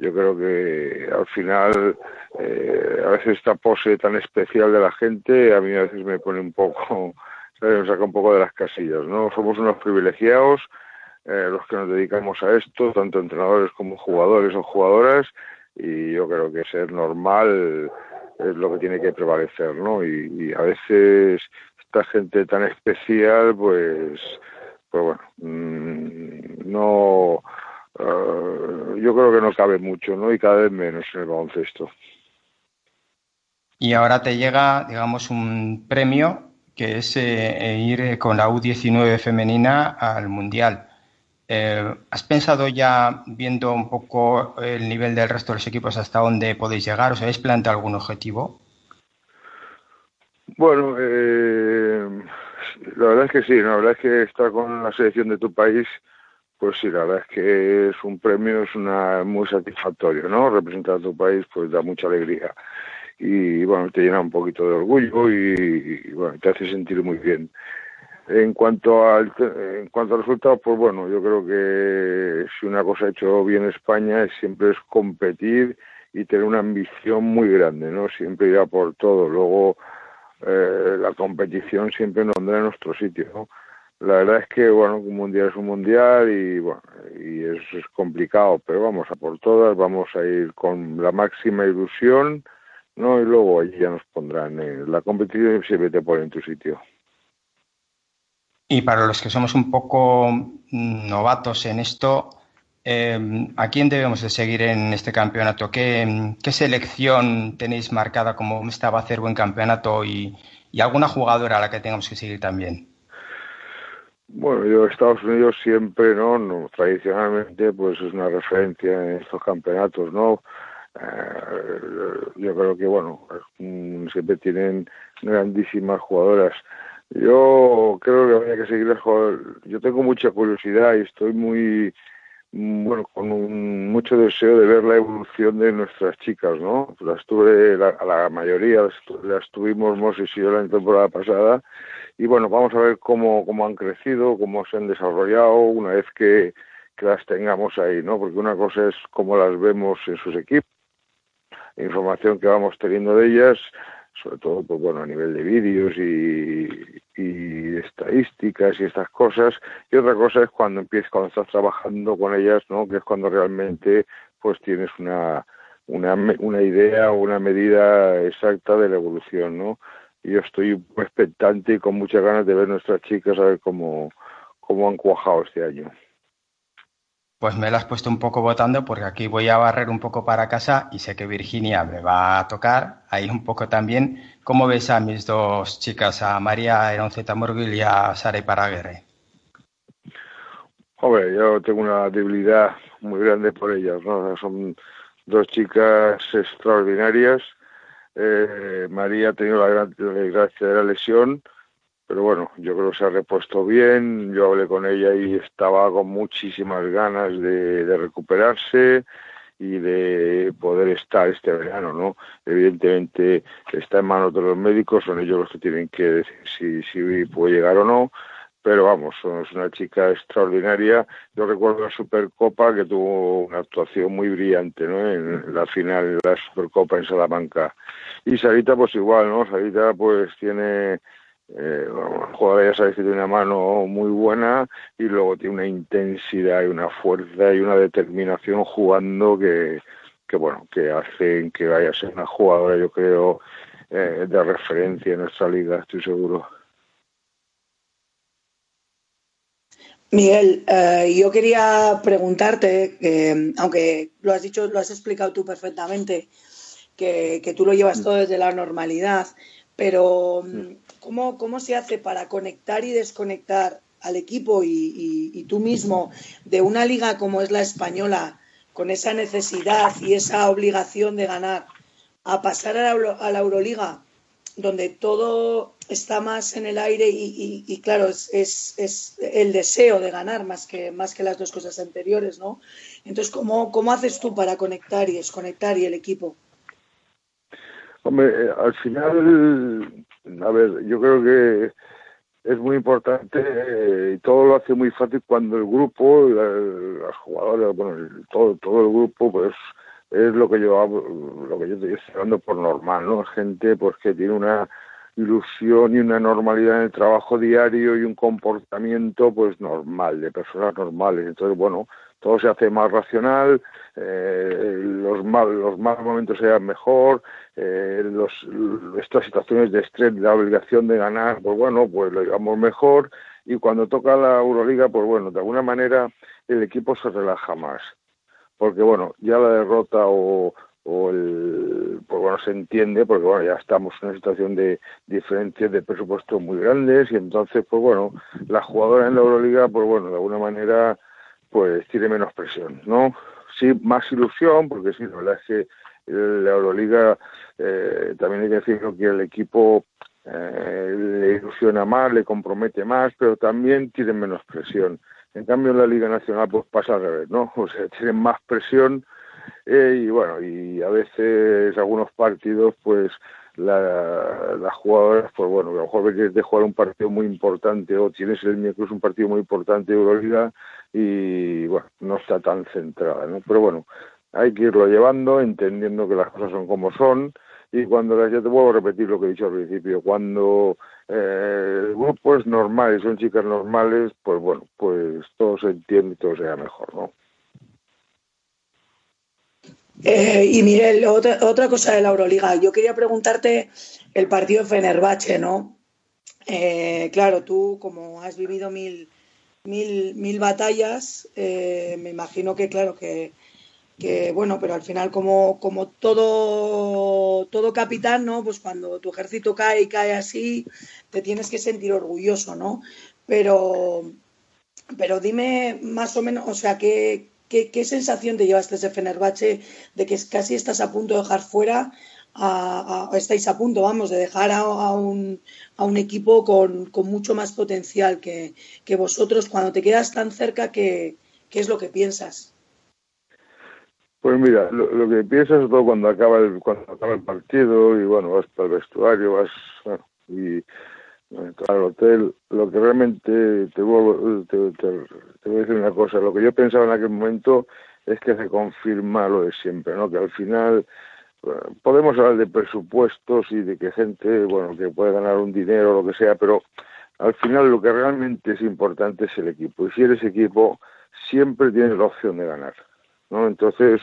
Speaker 10: yo creo que al final eh, a veces esta pose tan especial de la gente a mí a veces me pone un poco, [laughs] ¿sabes? me saca un poco de las casillas, ¿no? Somos unos privilegiados, eh, los que nos dedicamos a esto, tanto entrenadores como jugadores o jugadoras, y yo creo que ser normal es lo que tiene que prevalecer, ¿no? Y, a veces esta gente tan especial, pues, pues bueno, mmm, no, uh, yo creo que no cabe mucho, ¿no? Y cada vez menos en el baloncesto.
Speaker 7: Y ahora te llega, digamos, un premio que es eh, ir con la U19 femenina al Mundial. Eh, ¿Has pensado ya, viendo un poco el nivel del resto de los equipos, hasta dónde podéis llegar? ¿Os habéis planteado algún objetivo?
Speaker 10: Bueno, eh, la verdad es que sí, la verdad es que estar con la selección de tu país, pues sí, la verdad es que es un premio, es una muy satisfactorio, ¿no? Representar a tu país, pues da mucha alegría. Y bueno, te llena un poquito de orgullo y, y bueno, te hace sentir muy bien. En cuanto al en cuanto a resultados, pues bueno, yo creo que si una cosa ha hecho bien España es siempre es competir y tener una ambición muy grande, ¿no? Siempre ir a por todo. Luego eh, la competición siempre nos da en nuestro sitio, ¿no? La verdad es que bueno, un mundial es un mundial y bueno, y es, es complicado, pero vamos a por todas, vamos a ir con la máxima ilusión, ¿no? Y luego allí ya nos pondrán en la competición siempre te pone en tu sitio.
Speaker 7: Y para los que somos un poco novatos en esto, eh, ¿a quién debemos de seguir en este campeonato? ¿Qué, qué selección tenéis marcada como esta va a hacer buen campeonato y, alguna jugadora a la que tengamos que seguir también?
Speaker 10: Bueno, yo Estados Unidos siempre, ¿no? no tradicionalmente, pues es una referencia en estos campeonatos, ¿no? Eh, yo creo que, bueno, siempre tienen grandísimas jugadoras. Yo creo que habría que seguir Yo tengo mucha curiosidad y estoy muy, bueno, con un, mucho deseo de ver la evolución de nuestras chicas, ¿no? Las tuve, la, la mayoría las, las tuvimos Moses y yo la temporada pasada y bueno, vamos a ver cómo, cómo han crecido, cómo se han desarrollado una vez que, que las tengamos ahí, ¿no? Porque una cosa es cómo las vemos en sus equipos, información que vamos teniendo de ellas, sobre todo pues bueno a nivel de vídeos y, y, estadísticas y estas cosas. Y otra cosa es cuando empiezas cuando estás trabajando con ellas no que es cuando realmente pues tienes una una, una idea o una medida exacta de la evolución no y yo estoy expectante y con muchas ganas de ver nuestras chicas a ver cómo cómo han cuajado este año
Speaker 7: pues me la has puesto un poco votando porque aquí voy a barrer un poco para casa y sé que Virginia me va a tocar ahí un poco también. ¿Cómo ves a mis dos chicas, a María Eronceta Morgul y a Sara Iparaguerre?
Speaker 10: Hombre, yo tengo una debilidad muy grande por ellas, ¿no? Son dos chicas extraordinarias. Eh, María ha tenido la gran desgracia de la lesión, pero bueno, yo creo que se ha repuesto bien, yo hablé con ella y estaba con muchísimas ganas de, de, recuperarse y de poder estar este verano, ¿no? Evidentemente está en manos de los médicos, son ellos los que tienen que decir si, si puede llegar o no, pero vamos, es una chica extraordinaria. Yo recuerdo la Supercopa que tuvo una actuación muy brillante, ¿no? En la final de la Supercopa en Salamanca. Y Sarita, pues igual, ¿no? Sarita, pues tiene eh, bueno, el jugador ya sabes que tiene una mano muy buena y luego tiene una intensidad y una fuerza y una determinación jugando que, que bueno, que hacen que vaya a ser una jugadora, yo creo, eh, de referencia en nuestra liga, estoy seguro.
Speaker 4: Miguel, eh, yo quería preguntarte, eh, aunque lo has dicho, lo has explicado tú perfectamente, que, que tú lo llevas todo desde la normalidad, pero mm, ¿cómo, ¿cómo se hace para conectar y desconectar al equipo y, y- y tú mismo de una liga como es la española, con esa necesidad y esa obligación de ganar, a pasar a la, Euro- a la Euroliga, donde todo está más en el aire y, y- y, claro, es, es- es el deseo de ganar más que, más que las dos cosas anteriores, ¿no? Entonces, ¿cómo, ¿cómo haces tú para conectar y desconectar y el equipo?
Speaker 10: Hombre, eh, al final, a ver, yo creo que es muy importante eh, y todo lo hace muy fácil cuando el grupo, la- las jugadoras, bueno, todo, todo el grupo, pues es lo que yo lo que yo estoy hablando por normal, ¿no? Gente pues que tiene una ilusión y una normalidad en el trabajo diario y un comportamiento pues normal, de personas normales. Entonces, bueno, todo se hace más racional, eh, los mal, los malos momentos se dan mejor, eh, los, estas situaciones de estrés, la obligación de ganar, pues bueno, pues lo llevamos mejor y cuando toca la Euroliga, pues bueno, de alguna manera el equipo se relaja más, porque bueno, ya la derrota o, o el, pues bueno, se entiende, porque bueno, ya estamos en una situación de diferencias de presupuesto muy grandes y entonces, pues bueno, la jugadora en la Euroliga, pues bueno, de alguna manera, pues tiene menos presión, ¿no? Sí, más ilusión, porque sí, la verdad es que la Euroliga, eh, también hay que decirlo que el equipo eh, le ilusiona más, le compromete más, pero también tiene menos presión. En cambio, en la Liga Nacional, pues pasa al revés, ¿no? [laughs] O sea, tienen más presión eh, y bueno, y a veces algunos partidos, pues la- las jugadoras, pues bueno, a lo mejor de jugar un partido muy importante o tienes el miércoles un partido muy importante de Euroliga y bueno, no está tan centrada, ¿no? Pero bueno, hay que irlo llevando, entendiendo que las cosas son como son y cuando las, ya te vuelvo a repetir lo que he dicho al principio, cuando eh, el grupo es normal y son chicas normales, pues bueno, pues todo se entiende y todo sea mejor, ¿no?
Speaker 4: Eh, y Miguel, otra, otra cosa de la Euroliga. Yo quería preguntarte el partido de Fenerbahce, ¿no? Eh, claro, tú como has vivido mil, mil, mil batallas, eh, me imagino que, claro, que, que, bueno, pero al final como, como todo, todo capitán, ¿no? Pues cuando tu ejército cae y cae así, te tienes que sentir orgulloso, ¿no? Pero, pero dime más o menos, o sea, ¿qué, qué, sensación te llevaste ese Fenerbahce de que casi estás a punto de dejar fuera, a, estáis a punto, vamos, de dejar a, a un, equipo con, mucho más potencial que, que vosotros cuando te quedas tan cerca, ¿qué, es lo que piensas?
Speaker 10: Pues mira, lo, que piensas todo cuando acaba el cuando acaba el partido y bueno, vas para el vestuario, vas y eh, al hotel, lo que realmente te, vuelvo- te, te- te voy a decir una cosa, lo que yo pensaba en aquel momento es que se confirma lo de siempre, ¿no? Que al final podemos hablar de presupuestos y de que gente, bueno, que puede ganar un dinero o lo que sea, pero al final lo que realmente es importante es el equipo. Y si eres equipo, siempre tienes la opción de ganar. ¿no? Entonces,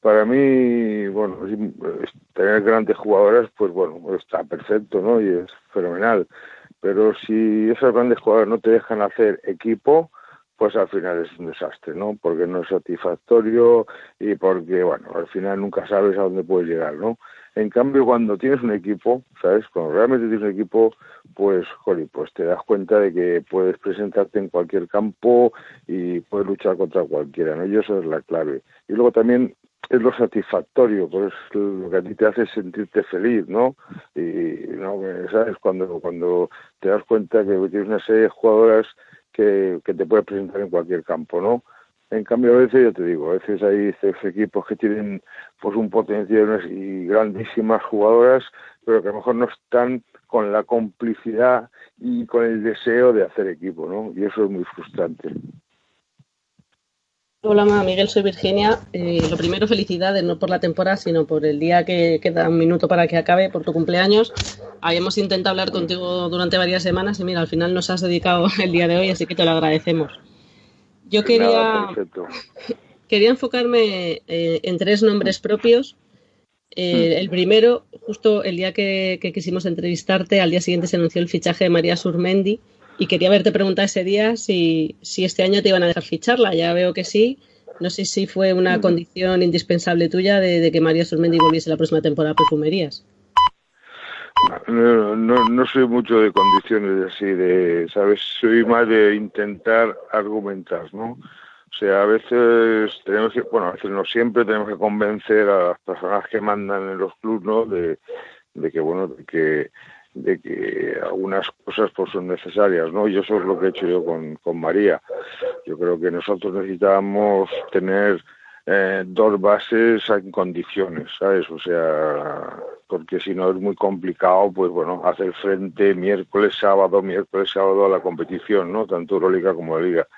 Speaker 10: para mí, bueno, tener grandes jugadoras, pues bueno, está perfecto, ¿no? Y es fenomenal. Pero si esas grandes jugadoras no te dejan hacer equipo, pues al final es un desastre, ¿no? Porque no es satisfactorio y porque, bueno, al final nunca sabes a dónde puedes llegar, ¿no? En cambio, cuando tienes un equipo, ¿sabes? Cuando realmente tienes un equipo, pues, joder, pues te das cuenta de que puedes presentarte en cualquier campo y puedes luchar contra cualquiera, ¿no? Y eso es la clave. Y luego también es lo satisfactorio, pues lo que a ti te hace sentirte feliz, ¿no? Y, ¿no? ¿sabes? Cuando, cuando te das cuenta que tienes una serie de jugadoras que, que te puedes presentar en cualquier campo, ¿no? En cambio, a veces, ya te digo, a veces hay equipos que tienen pues un potencial y grandísimas jugadoras, pero que a lo mejor no están con la complicidad y con el deseo de hacer equipo, ¿no? Y eso es muy frustrante.
Speaker 3: Hola, Miguel, soy Virginia. Eh, lo primero, felicidades, no por la temporada, sino por el día que queda un minuto para que acabe, por tu cumpleaños. Habíamos intentado hablar contigo durante varias semanas y mira, al final nos has dedicado [laughs] el día de hoy, así que te lo agradecemos. Yo quería,
Speaker 10: Nada, [laughs]
Speaker 3: quería enfocarme eh, en tres nombres propios. Eh, El primero, justo el día que, que quisimos entrevistarte, al día siguiente se anunció el fichaje de María Surmendi y quería haberte preguntado ese día si, si este año te iban a dejar ficharla. Ya veo que sí. No sé si fue una condición indispensable tuya de, de que María Surmendi volviese la próxima temporada a Perfumerías.
Speaker 10: No, no, no soy mucho de condiciones así, de, ¿sabes? Soy más de intentar argumentar, ¿no? O sea, a veces tenemos que, bueno, a veces no siempre tenemos que convencer a las personas que mandan en los clubes, ¿no? De, de que, bueno, de que, de que algunas cosas pues son necesarias, ¿no? Y eso es lo que he hecho yo con, con María. Yo creo que nosotros necesitamos tener eh, dos bases en condiciones, ¿sabes? O sea, porque si no es muy complicado, pues bueno, hacer frente miércoles, sábado, miércoles, sábado a la competición, ¿no? Tanto Euroliga como la Liga.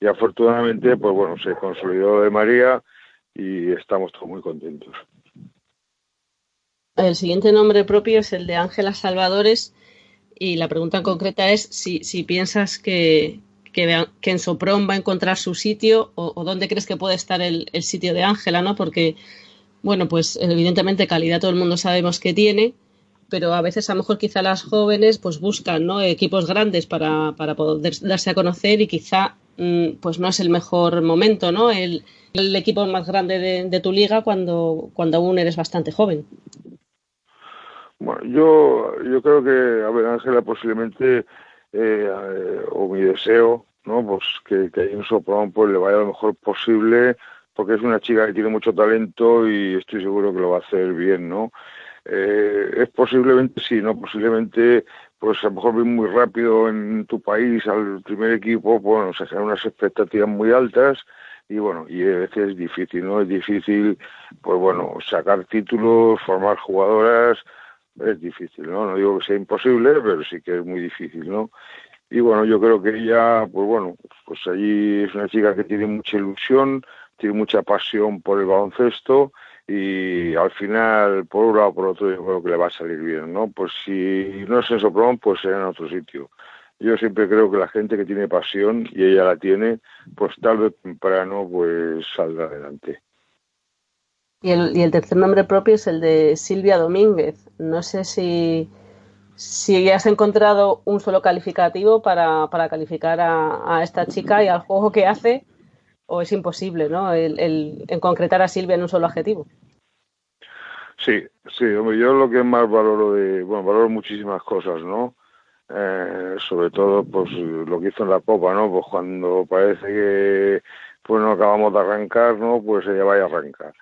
Speaker 10: Y afortunadamente, pues bueno, se consolidó de María y estamos todos muy contentos.
Speaker 3: El siguiente nombre propio es el de Ángela Salvadores y la pregunta en concreta es si, si piensas que, que, en Sopron va a encontrar su sitio o, o dónde crees que puede estar el, el sitio de Ángela, ¿no? Porque, bueno, pues evidentemente calidad todo el mundo sabemos que tiene, pero a veces a lo mejor quizá las jóvenes pues buscan, ¿no? Equipos grandes para, para poder darse a conocer y quizá mm, pues no es el mejor momento, ¿no? El, el equipo más grande de, de tu liga cuando, cuando aún eres bastante joven.
Speaker 10: Bueno, yo, yo creo que, a ver, Ángela, posiblemente, eh, eh, o mi deseo, ¿no? Pues que, que ahí en Sopron pues, le vaya lo mejor posible, porque es una chica que tiene mucho talento y estoy seguro que lo va a hacer bien, ¿no? Eh, es posiblemente, sí, ¿no? Posiblemente, pues a lo mejor ven muy rápido en tu país al primer equipo, bueno, se generan unas expectativas muy altas y bueno, y a veces es difícil, ¿no? Es difícil, pues bueno, sacar títulos, formar jugadoras, es difícil, ¿no? No digo que sea imposible, pero sí que es muy difícil, ¿no? Y bueno, yo creo que ella, pues bueno, pues allí es una chica que tiene mucha ilusión, tiene mucha pasión por el baloncesto y al final, por un lado o por otro, yo creo que le va a salir bien, ¿no? Pues si no es en Sopron, pues será en otro sitio. Yo siempre creo que la gente que tiene pasión, y ella la tiene, pues tarde o temprano, pues saldrá adelante.
Speaker 3: Y el, y el tercer nombre propio es el de Silvia Domínguez. No sé si, si has encontrado un solo calificativo para, para calificar a, a esta chica y al juego que hace, o es imposible, ¿no? El, en concretar a Silvia en un solo adjetivo.
Speaker 10: Sí, sí, hombre, yo lo que más valoro de, bueno, valoro muchísimas cosas, ¿no? Eh, sobre todo, pues, lo que hizo en la Copa, ¿no? Pues cuando parece que, pues, no acabamos de arrancar, ¿no? Pues ella vaya a arrancar.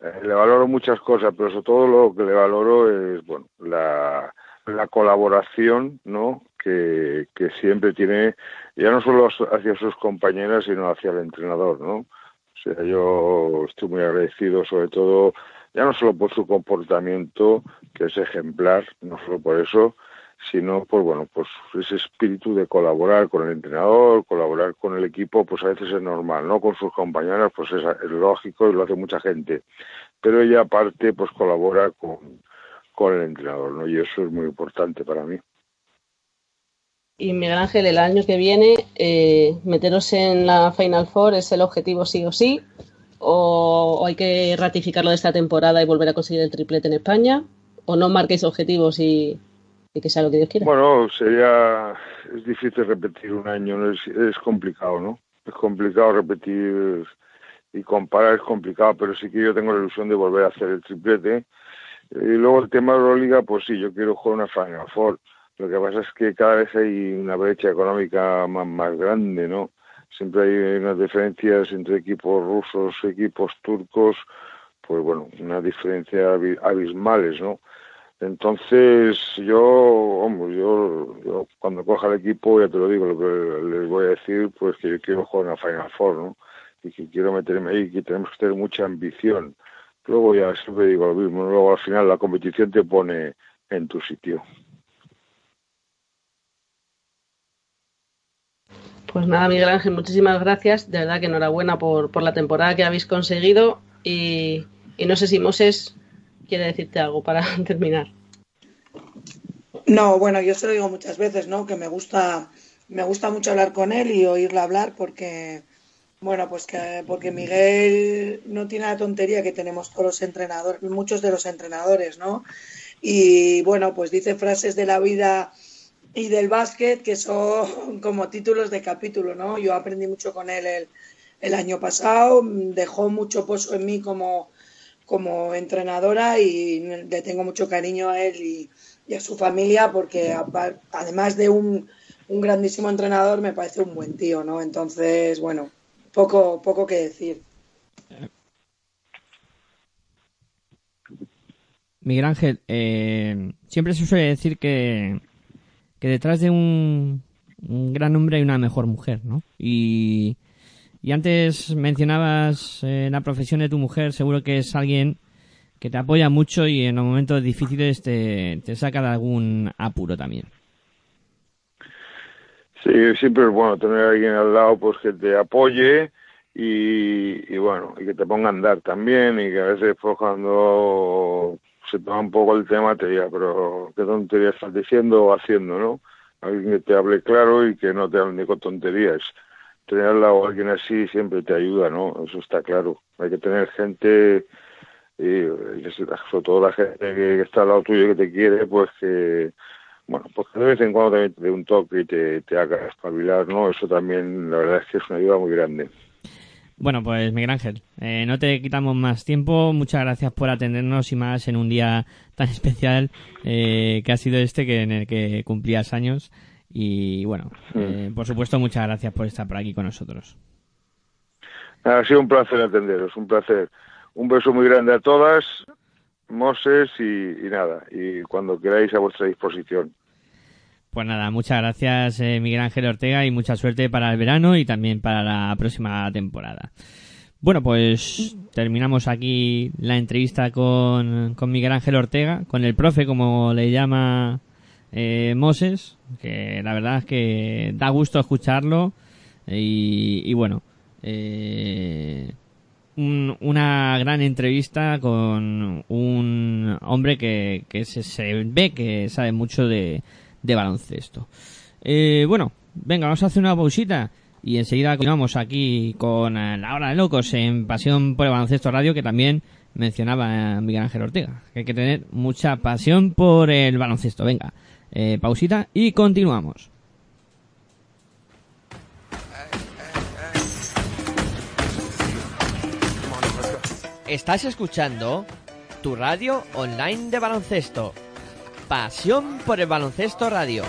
Speaker 10: Eh, le valoro muchas cosas, pero sobre todo lo que le valoro es, bueno, la, la colaboración, ¿no? Que, que siempre tiene, ya no solo hacia sus compañeras, sino hacia el entrenador, ¿no? O sea, yo estoy muy agradecido, sobre todo, ya no solo por su comportamiento, que es ejemplar, no solo por eso, sino por, bueno, pues ese espíritu de colaborar con el entrenador, colaborar con el equipo, pues a veces es normal, ¿no? Con sus compañeras, pues es, lógico y lo hace mucha gente. Pero ella aparte, pues colabora con, con el entrenador, ¿no? Y eso es muy importante para mí.
Speaker 3: Y Miguel Ángel, el año que viene, eh, meteros en la Final Four es el objetivo sí o sí, o hay que ratificarlo de esta temporada y volver a conseguir el triplete en España, o no marquéis objetivos y, que sea lo que Dios quiera.
Speaker 10: Bueno, sería, es difícil repetir un año, ¿no? es, complicado, ¿no? Es complicado repetir y comparar es complicado, pero sí que yo tengo la ilusión de volver a hacer el triplete. Y luego el tema de Euroliga, pues sí, yo quiero jugar una Final Four. Lo que pasa es que cada vez hay una brecha económica más, más grande, ¿no? Siempre hay unas diferencias entre equipos rusos, equipos turcos, pues bueno, unas diferencias abi- abismales, ¿no? Entonces, yo, hombre, yo, cuando coja el equipo, ya te lo digo, lo que les voy a decir, pues que yo quiero jugar una Final Four, ¿no? Y que quiero meterme ahí, que tenemos que tener mucha ambición. Luego ya siempre digo lo mismo, luego al final la competición te pone en tu sitio.
Speaker 3: Pues nada, Miguel Ángel, muchísimas gracias. De verdad que enhorabuena por, la temporada que habéis conseguido. Y no sé si Moses quiere decirte algo para [laughs] terminar.
Speaker 4: No, bueno, yo se lo digo muchas veces, ¿no? Que me gusta, me gusta mucho hablar con él y oírlo hablar porque, bueno, pues que porque Miguel no tiene la tontería que tenemos todos los entrenadores, muchos de los entrenadores, ¿no? Y bueno, pues dice frases de la vida y del básquet que son [laughs] como títulos de capítulo, ¿no? Yo aprendí mucho con él el, el año pasado, dejó mucho pozo en mí como, como entrenadora y le tengo mucho cariño a él y, a su familia, porque además de un, un grandísimo entrenador, me parece un buen tío, ¿no? Entonces, bueno, poco, poco que decir.
Speaker 1: Miguel Ángel, eh, siempre se suele decir que, que detrás de un, un gran hombre hay una mejor mujer, ¿no? Y, y antes mencionabas eh, la profesión de tu mujer, seguro que es alguien que te apoya mucho y en los momentos difíciles te, saca de algún apuro también.
Speaker 10: Sí, siempre es bueno tener a alguien al lado pues que te apoye y, y bueno, y que te ponga a andar también y que a veces pues cuando se toma un poco el tema te diga, pero qué tontería estás diciendo o haciendo, ¿no? Alguien que te hable claro y que no te hable ni con tonterías. Tener al lado a alguien así siempre te ayuda, ¿no? Eso está claro. Hay que tener gente, y sobre todo la gente que, que está al lado tuyo que te quiere, pues que, bueno, pues que de vez en cuando también te dé un toque y te, te haga espabilar, ¿no? Eso también, la verdad es que es una ayuda muy grande.
Speaker 1: Bueno, pues Miguel Ángel, eh, no te quitamos más tiempo. Muchas gracias por atendernos y más en un día tan [laughs] especial eh, que ha sido este, que en el que cumplías años. Y bueno, eh, por supuesto, muchas gracias por estar por aquí con nosotros.
Speaker 10: Ha sido un placer atenderos, un placer. Un beso muy grande a todas, Moses, y, y nada, y cuando queráis a vuestra disposición.
Speaker 1: Pues nada, muchas gracias eh, Miguel Ángel Ortega y mucha suerte para el verano y también para la próxima temporada. Bueno, pues terminamos aquí la entrevista con, con Miguel Ángel Ortega, con el profe, como le llama eh, Moses, que la verdad es que da gusto escucharlo y, y bueno, eh, un- una gran entrevista con un hombre que, que se, se ve que sabe mucho de, baloncesto. Eh, bueno, venga, vamos a hacer una pausita y enseguida continuamos aquí con eh, la hora de locos en Pasión por el Baloncesto Radio que también mencionaba Miguel Ángel Ortega. Que hay que tener mucha pasión por el baloncesto. Venga, eh, pausita y continuamos.
Speaker 5: Estás escuchando tu radio online de baloncesto. Pasión por el baloncesto radio.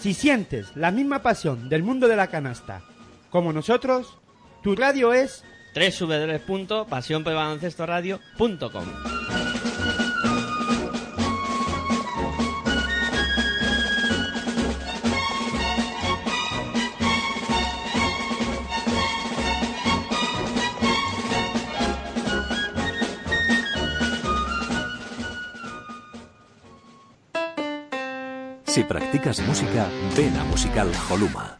Speaker 8: Si sientes la misma pasión del mundo de la canasta como nosotros, tu radio es
Speaker 5: www.pasionporelbaloncestoradio.com
Speaker 9: Si practicas música, ven a Musical Holuma.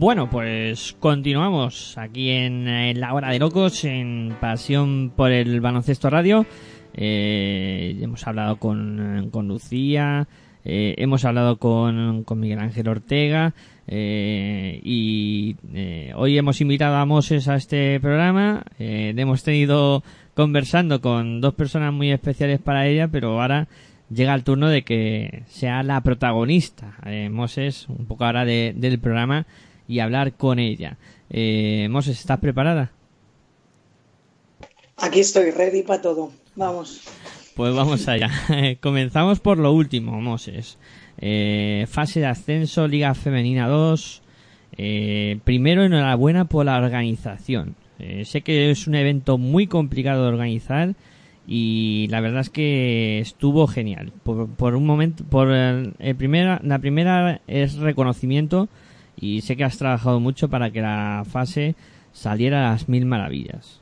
Speaker 1: Bueno, pues continuamos aquí en, eh, la hora de locos, en Pasión por el Baloncesto Radio. Eh, hemos hablado con, eh, con Lucía, eh, hemos hablado con, con Miguel Ángel Ortega eh, y hoy hemos invitado a Moses a este programa. Hemos tenido conversando con dos personas muy especiales para ella, pero ahora llega el turno de que sea la protagonista, Moses, un poco ahora de- del programa y hablar con ella. Eh, Moses, ¿estás preparada?
Speaker 4: Aquí estoy, ready para todo. Vamos.
Speaker 1: Pues vamos allá. [laughs] Comenzamos por lo último, Moses. Eh, fase de ascenso, Liga Femenina 2. Eh, primero, enhorabuena por la organización. Eh, sé que es un evento muy complicado de organizar y la verdad es que estuvo genial. Por, por un momento, por el, el primera, la primera es reconocimiento y sé que has trabajado mucho para que la fase saliera a las mil maravillas.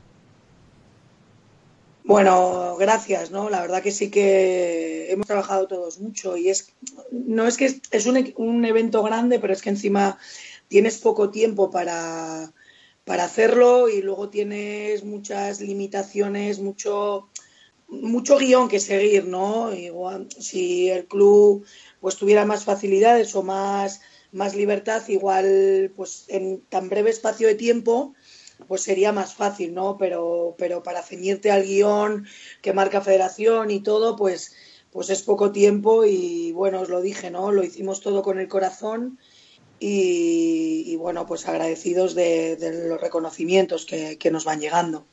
Speaker 4: Bueno, gracias, ¿no? La verdad que sí que hemos trabajado todos mucho y es, no es que es, e- un evento grande, pero es que encima tienes poco tiempo para, para hacerlo y luego tienes muchas limitaciones, mucho, mucho guion que seguir, ¿no? Igual, si el club pues tuviera más facilidades o más, más libertad, igual pues en tan breve espacio de tiempo pues sería más fácil, ¿no? Pero, pero para ceñirte al guion que marca Federación y todo, pues, pues es poco tiempo y bueno, os lo dije, ¿no? Lo hicimos todo con el corazón y, y bueno, pues agradecidos de, los reconocimientos que, que nos van llegando.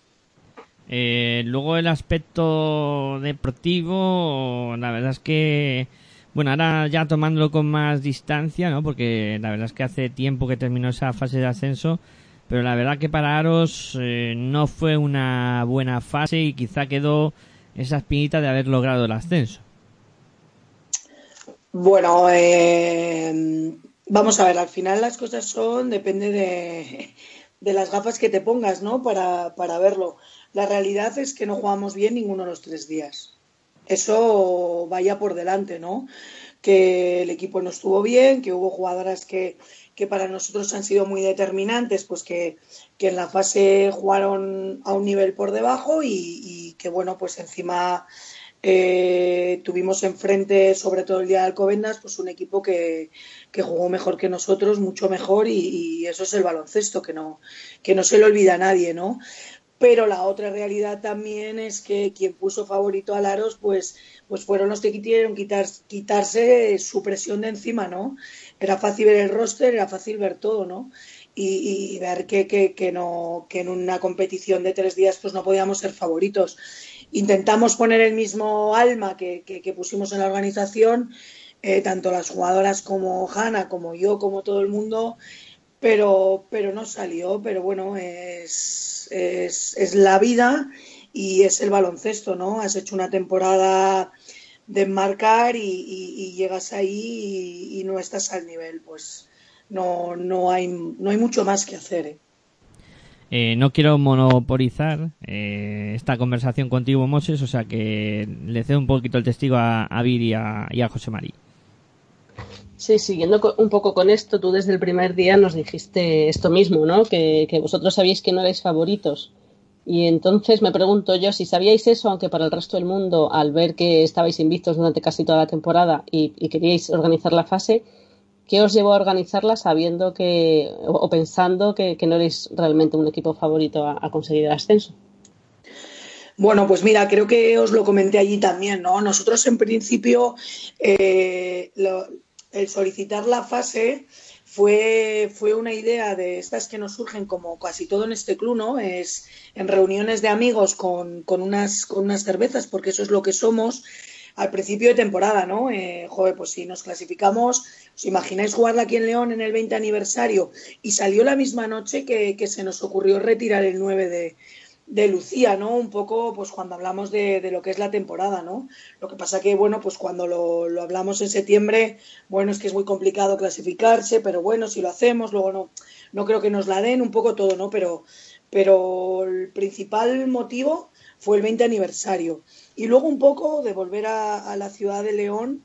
Speaker 1: Eh, luego el aspecto deportivo, la verdad es que, bueno, ahora ya tomándolo con más distancia, ¿no? Porque la verdad es que hace tiempo que terminó esa fase de ascenso, pero la verdad que para Aros eh, no fue una buena fase y quizá quedó esa espinita de haber logrado el ascenso.
Speaker 4: Bueno, eh, vamos a ver, al final las cosas son, depende de, de las gafas que te pongas, ¿no? Para, para verlo. La realidad es que no jugamos bien ninguno de los tres días. Eso vaya por delante, ¿no? Que el equipo no estuvo bien, que hubo jugadoras que, que para nosotros han sido muy determinantes, pues que, que en la fase jugaron a un nivel por debajo y, que, bueno, pues encima eh, tuvimos enfrente, sobre todo el día de Alcobendas, pues un equipo que, que jugó mejor que nosotros, mucho mejor, y, y eso es el baloncesto, que no, que no se le olvida a nadie, ¿no? Pero la otra realidad también es que quien puso favorito a Laros, pues, pues fueron los que quisieron quitar, quitarse su presión de encima, ¿no? Era fácil ver el roster, era fácil ver todo, ¿no? Y, ver que, que, no, que en una competición de tres días pues no podíamos ser favoritos. Intentamos poner el mismo alma que pusimos en la organización, eh, tanto las jugadoras como Hanna, como yo, como todo el mundo, pero, pero no salió. Pero bueno, es, es, es la vida y es el baloncesto, ¿no? Has hecho una temporada de enmarcar y, llegas ahí y, no estás al nivel, pues no, no, hay, no hay mucho más que hacer. ¿eh?
Speaker 1: Eh, no quiero monopolizar eh, esta conversación contigo, Moses, o sea que le cedo un poquito el testigo a, a y a, y a José María.
Speaker 3: Sí, siguiendo un poco con esto, tú desde el primer día nos dijiste esto mismo, ¿no? Que, que vosotros sabíais que no erais favoritos. Y entonces me pregunto yo si sabíais eso, aunque para el resto del mundo, al ver que estabais invictos durante casi toda la temporada y, queríais organizar la fase, ¿qué os llevó a organizarla sabiendo que, o, pensando que, que no erais realmente un equipo favorito a, a conseguir el ascenso?
Speaker 4: Bueno, pues mira, creo que os lo comenté allí también, ¿no? Nosotros en principio eh, lo, el solicitar la fase fue, fue una idea de estas que nos surgen como casi todo en este club, ¿no? Es en reuniones de amigos con, con, unas, con unas cervezas, porque eso es lo que somos al principio de temporada, ¿no? Eh, joder, pues si nos clasificamos, ¿os imagináis jugarla aquí en León en el 20 aniversario? Y salió la misma noche que, que se nos ocurrió retirar el 9 de, de Lucía, ¿no? Un poco, pues cuando hablamos de, de, lo que es la temporada, ¿no? Lo que pasa que, bueno, pues cuando lo, lo, hablamos en septiembre, bueno, es que es muy complicado clasificarse, pero bueno, si lo hacemos, luego no, no creo que nos la den, un poco todo, ¿no? Pero, pero el principal motivo fue el 20 aniversario. Y luego un poco de volver a, a la ciudad de León,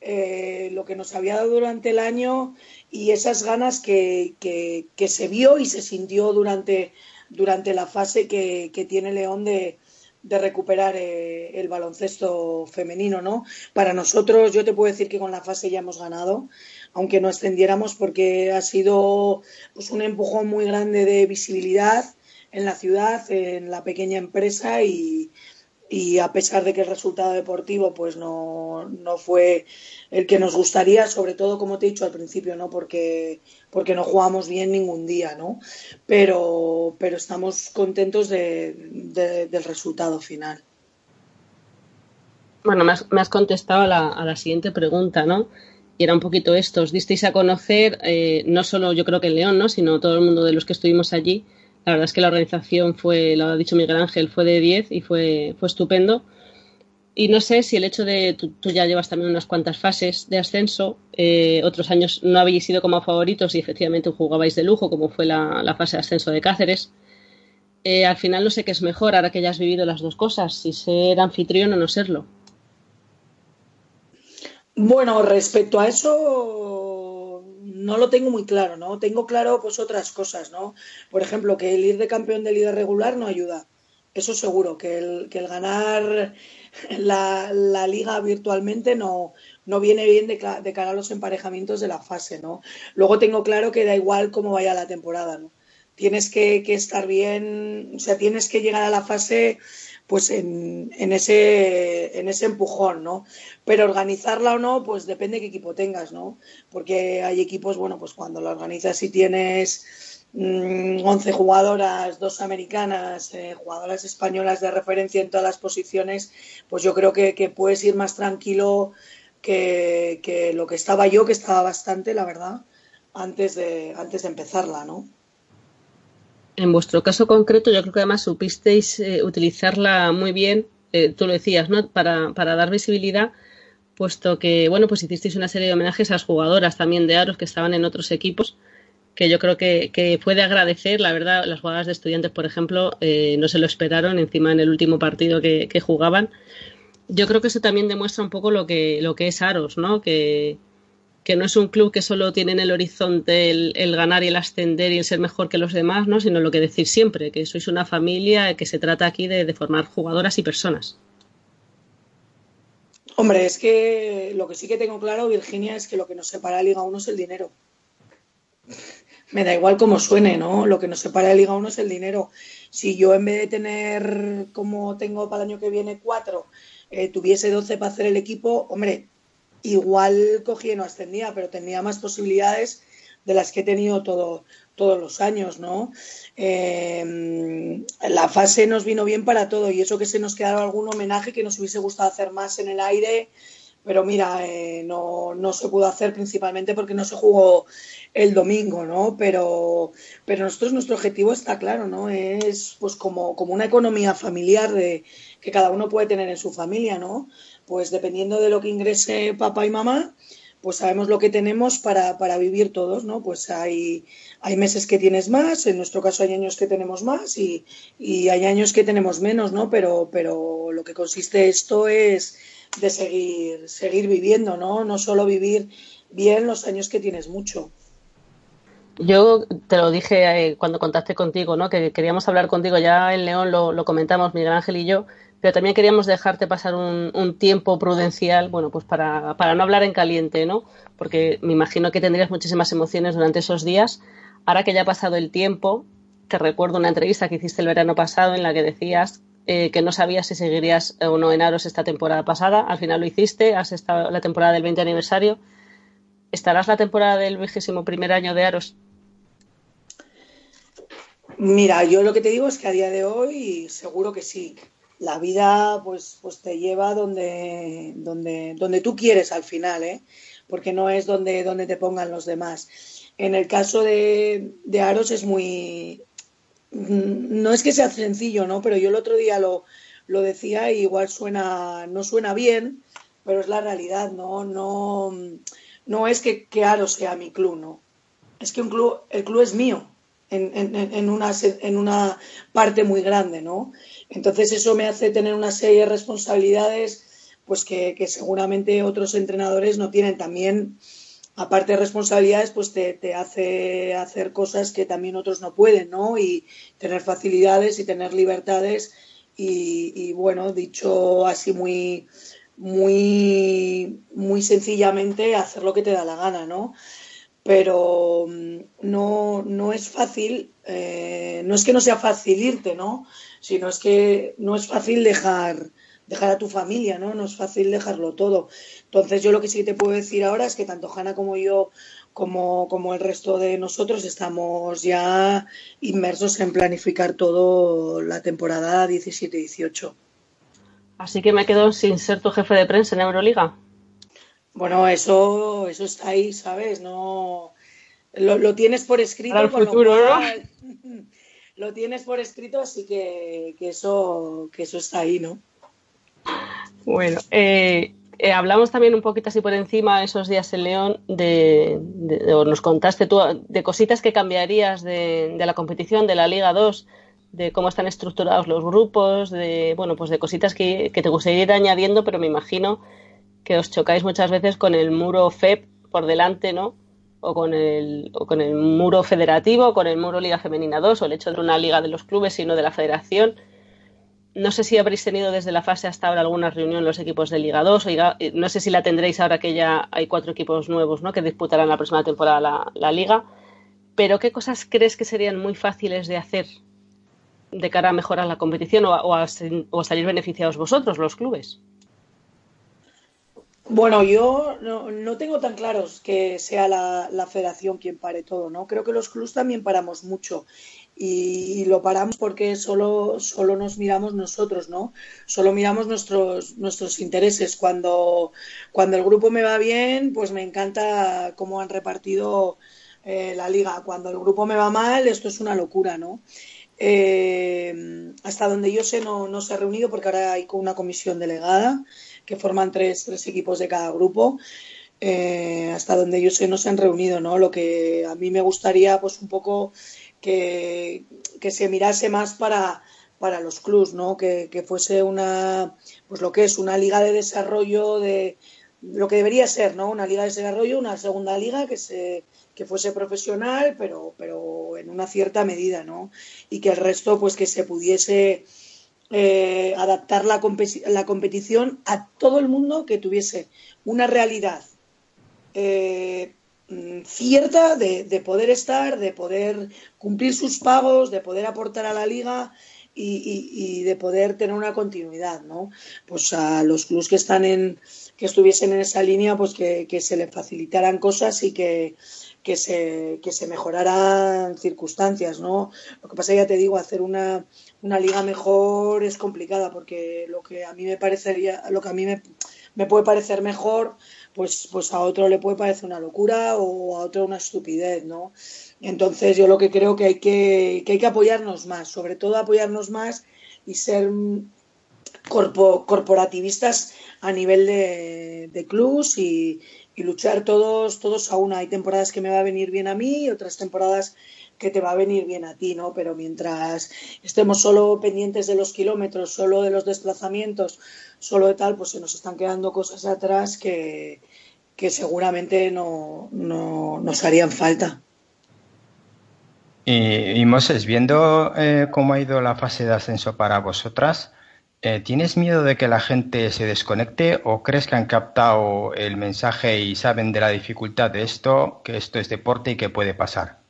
Speaker 4: eh, lo que nos había dado durante el año y esas ganas que, que, que se vio y se sintió durante durante la fase que, tiene León de, recuperar eh, el baloncesto femenino, ¿no? Para nosotros, yo te puedo decir que con la fase ya hemos ganado, aunque no ascendiéramos, porque ha sido pues, un empujón muy grande de visibilidad en la ciudad, en la pequeña empresa y, y a pesar de que el resultado deportivo pues no, no fue el que nos gustaría, sobre todo como te he dicho al principio, ¿no? Porque, porque no jugamos bien ningún día, ¿no? Pero, pero estamos contentos de, de, del resultado final.
Speaker 3: Bueno, me has, me has contestado a la, a la siguiente pregunta, ¿no? Y era un poquito esto, os disteis a conocer, eh, no solo yo creo que en León, ¿no? sino todo el mundo de los que estuvimos allí. La verdad es que la organización fue, lo ha dicho Miguel Ángel, fue de 10 y fue, fue estupendo. Y no sé si el hecho de, tú, tú ya llevas también unas cuantas fases de ascenso, eh, otros años no habéis sido como favoritos y efectivamente jugabais de lujo, como fue la, fase de ascenso de Cáceres. Eh, al final no sé qué es mejor ahora que ya has vivido las dos cosas, si ser anfitrión o no serlo.
Speaker 4: Bueno, respecto a eso no lo tengo muy claro, ¿no? Tengo claro pues otras cosas, ¿no? Por ejemplo, que el ir de campeón de líder regular no ayuda. Eso seguro, que el, que el ganar la, la liga virtualmente no, no viene bien de, de cara a los emparejamientos de la fase, ¿no? Luego tengo claro que da igual cómo vaya la temporada, ¿no? Tienes que, que estar bien, o sea, tienes que llegar a la fase pues en, en ese, en ese empujón, ¿no? Pero organizarla o no, pues depende de qué equipo tengas, ¿no? Porque hay equipos, bueno, pues cuando la organizas y tienes mm, 11 jugadoras, dos americanas, eh, jugadoras españolas de referencia en todas las posiciones, pues yo creo que, que puedes ir más tranquilo que, que lo que estaba yo, que estaba bastante, la verdad, antes de, antes de empezarla, ¿no?
Speaker 3: En vuestro caso concreto, yo creo que además supisteis eh, utilizarla muy bien, eh, tú lo decías, ¿no? Para, para dar visibilidad, puesto que, bueno, pues hicisteis una serie de homenajes a las jugadoras también de Aros que estaban en otros equipos, que yo creo que, que agradecer, la verdad, las jugadoras de estudiantes, por ejemplo, eh, no se lo esperaron encima en el último partido que, que jugaban. Yo creo que eso también demuestra un poco lo que, lo que es Aros, ¿no? Que no es un club que solo tiene en el horizonte el, ganar y el ascender y el ser mejor que los demás, ¿no? sino lo que decir siempre, que sois una familia, que se trata aquí de, de formar jugadoras y personas.
Speaker 4: Hombre, es que lo que sí que tengo claro, Virginia, es que lo que nos separa de Liga 1 es el dinero. Me da igual cómo suene, ¿no? Lo que nos separa de Liga 1 es el dinero. Si yo en vez de tener, como tengo para el año que viene, cuatro, eh, tuviese 12 para hacer el equipo, hombre, igual cogía y no ascendía, pero tenía más posibilidades de las que he tenido todo, todos los años, ¿no? Eh, la fase nos vino bien para todo y eso que se nos quedaba algún homenaje que nos hubiese gustado hacer más en el aire, pero mira, eh, no, no, se pudo hacer principalmente porque no se jugó el domingo, ¿no? Pero, pero nosotros nuestro objetivo está claro, ¿no? Es pues como, como una economía familiar que cada uno puede tener en su familia, ¿no? Pues dependiendo de lo que ingrese papá y mamá, pues sabemos lo que tenemos para, para vivir todos, ¿no? Pues hay, hay meses que tienes más, en nuestro caso hay años que tenemos más y, y hay años que tenemos menos, ¿no? Pero, pero lo que consiste esto es de seguir, seguir viviendo, ¿no? No solo vivir bien los años que tienes mucho.
Speaker 3: Yo te lo dije eh, cuando contacté contigo, ¿no? Que queríamos hablar contigo. Ya en León lo, lo comentamos Miguel Ángel y yo, pero también queríamos dejarte pasar un, un tiempo prudencial, bueno, pues para, para, no hablar en caliente, ¿no? Porque me imagino que tendrías muchísimas emociones durante esos días. Ahora que ya ha pasado el tiempo, te recuerdo una entrevista que hiciste el verano pasado en la que decías eh, que no sabías si seguirías o no en Aros esta temporada pasada. Al final lo hiciste, has estado la temporada del 20 aniversario. ¿Estarás la temporada del vigésimo primer año de Aros?
Speaker 4: Mira, yo lo que te digo es que a día de hoy seguro que sí. La vida pues, pues te lleva donde, donde, donde tú quieres al final, ¿eh? porque no es donde, donde te pongan los demás. En el caso de, de Aros es muy... No es que sea sencillo, ¿no? Pero yo el otro día lo, lo decía y igual suena, no suena bien, pero es la realidad, ¿no? No, no es que, que Aros sea mi club, ¿no? Es que un club, el club es mío en, en, en, una, en una parte muy grande, ¿no? Entonces eso me hace tener una serie de responsabilidades pues que, que seguramente otros entrenadores no tienen también aparte de responsabilidades, pues te, te, hace hacer cosas que también otros no pueden, ¿no? Y tener facilidades y tener libertades y, y bueno, dicho así muy, muy, muy sencillamente, hacer lo que te da la gana, ¿no? Pero mm, no, no es fácil, eh, no es que no sea fácil irte, ¿no? Sino es que no es fácil dejar, dejar a tu familia, ¿no? No es fácil dejarlo todo. Entonces yo lo que sí te puedo decir ahora es que tanto Hanna como yo, como, como el resto de nosotros, estamos ya inmersos en planificar todo la temporada 17-18.
Speaker 3: Así que me quedo sin ser tu jefe de prensa en Euroliga.
Speaker 4: Bueno, eso, eso está ahí, ¿sabes? No lo, lo tienes por escrito.
Speaker 3: Para el
Speaker 4: con lo
Speaker 3: futuro,
Speaker 4: cual- [laughs] Lo tienes por escrito, así que, que eso, que eso está ahí, ¿no?
Speaker 3: Bueno, eh, eh, hablamos también un poquito así por encima esos días en León de, de- o nos contaste tú de cositas que cambiarías de, de la competición de la Liga 2, de cómo están estructurados los grupos, de bueno pues de cositas que, que te gustaría ir añadiendo, pero me imagino que os chocáis muchas veces con el muro FEP por delante, ¿no? O con el, o con el muro federativo, o con el muro Liga Femenina 2, o el hecho de una liga de los clubes, sino de la federación. No sé si habréis tenido desde la fase hasta ahora alguna reunión los equipos de Liga 2. Oiga, eh, no sé si la tendréis ahora que ya hay cuatro equipos nuevos ¿no? que disputarán la próxima temporada la, Liga. Pero ¿qué cosas crees que serían muy fáciles de hacer de cara a mejorar la competición o o o a salir beneficiados vosotros, los clubes?
Speaker 4: Bueno, yo no, no tengo tan claros que sea la, la federación quien pare todo, ¿no? Creo que los clubs también paramos mucho y, y lo paramos porque solo, solo nos miramos nosotros, ¿no? Solo miramos nuestros, nuestros intereses. Cuando, cuando el grupo me va bien, pues me encanta cómo han repartido eh, la liga. Cuando el grupo me va mal, esto es una locura, ¿no? Eh, hasta donde yo sé no, no se ha reunido porque ahora hay una comisión delegada que forman tres, tres equipos de cada grupo. Eh, hasta donde yo sé no se han reunido, ¿no? Lo que a mí me gustaría, pues un poco que, que se mirase más para, para los clubs, ¿no? Que, que fuese una, pues lo que es una liga de desarrollo de lo que debería ser, ¿no? Una liga de desarrollo, una segunda liga que se que fuese profesional, pero, pero en una cierta medida, ¿no? Y que el resto, pues que se pudiese eh, adaptar la, la competición a todo el mundo que tuviese una realidad eh, mm, cierta de, de poder estar, de poder cumplir sus pagos, de poder aportar a la liga y, de poder tener una continuidad, ¿no? Pues a los clubes que están en, que estuviesen en esa línea, pues que, se les facilitaran cosas y que se, que se mejoraran circunstancias, ¿no? Lo que pasa, ya te digo, hacer una, una liga mejor es complicada porque lo que a mí me parecería, lo que a mí me, puede parecer mejor, pues, pues a otro le puede parecer una locura o a otro una estupidez, ¿no? Entonces yo lo que creo que hay que, hay que apoyarnos más, sobre todo apoyarnos más y ser corpo- corporativistas a nivel de, de clubs y, y luchar todos, todos a una. Hay temporadas que me va a venir bien a mí y otras temporadas que te va a venir bien a ti, ¿no? Pero mientras estemos solo pendientes de los kilómetros, solo de los desplazamientos, solo de tal, pues se nos están quedando cosas atrás que, que seguramente no, no nos harían falta.
Speaker 7: Y, y Moses, viendo eh, cómo ha ido la fase de ascenso para vosotras, eh, ¿tienes miedo de que la gente se desconecte o crees que han captado el mensaje y saben de la dificultad de esto, que esto es deporte y que puede pasar?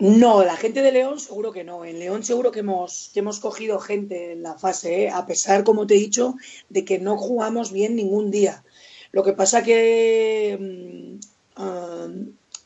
Speaker 4: No, la gente de León seguro que no. En León seguro que hemos, que hemos cogido gente en la fase, ¿eh? a pesar, como te he dicho, de que no jugamos bien ningún día. Lo que pasa que mm, ah,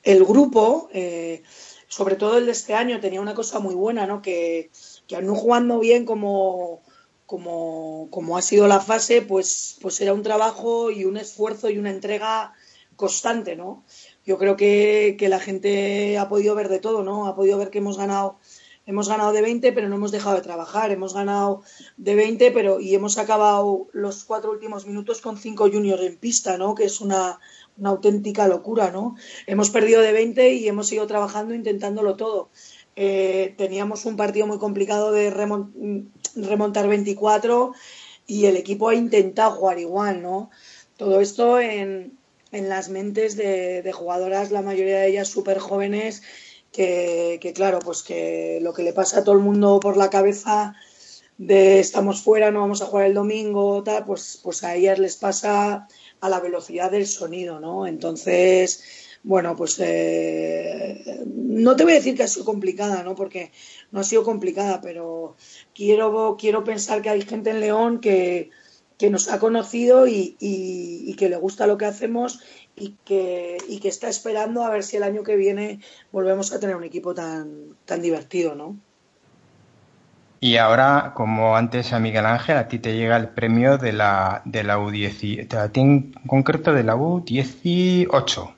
Speaker 4: el grupo, eh, sobre todo el de este año, tenía una cosa muy buena, ¿no? Que, que no jugando bien como, como, como ha sido la fase, pues, pues era un trabajo y un esfuerzo y una entrega constante, ¿no? Yo creo que, que la gente ha podido ver de todo, ¿no? Ha podido ver que hemos ganado, hemos ganado de 20, pero no hemos dejado de trabajar. Hemos ganado de 20, pero y hemos acabado los cuatro últimos minutos con cinco juniors en pista, ¿no? Que es una, una auténtica locura, ¿no? Hemos perdido de 20 y hemos ido trabajando intentándolo todo. Eh, teníamos un partido muy complicado de remon- remontar 24 y el equipo ha intentado jugar igual, ¿no? Todo esto en, en las mentes de, de jugadoras, la mayoría de ellas súper jóvenes, que, que claro, pues que lo que le pasa a todo el mundo por la cabeza de estamos fuera, no vamos a jugar el domingo, tal, pues, pues a ellas les pasa a la velocidad del sonido, ¿no? Entonces, bueno, pues eh, no te voy a decir que ha sido complicada, ¿no? Porque no ha sido complicada, pero quiero, quiero pensar que hay gente en León que, que nos ha conocido y, y- y que le gusta lo que hacemos y que, y que está esperando a ver si el año que viene volvemos a tener un equipo tan, tan divertido, ¿no?
Speaker 7: Y ahora, como antes a Miguel Ángel, a ti te llega el premio de la, de la U10, a ti en concreto de la U18.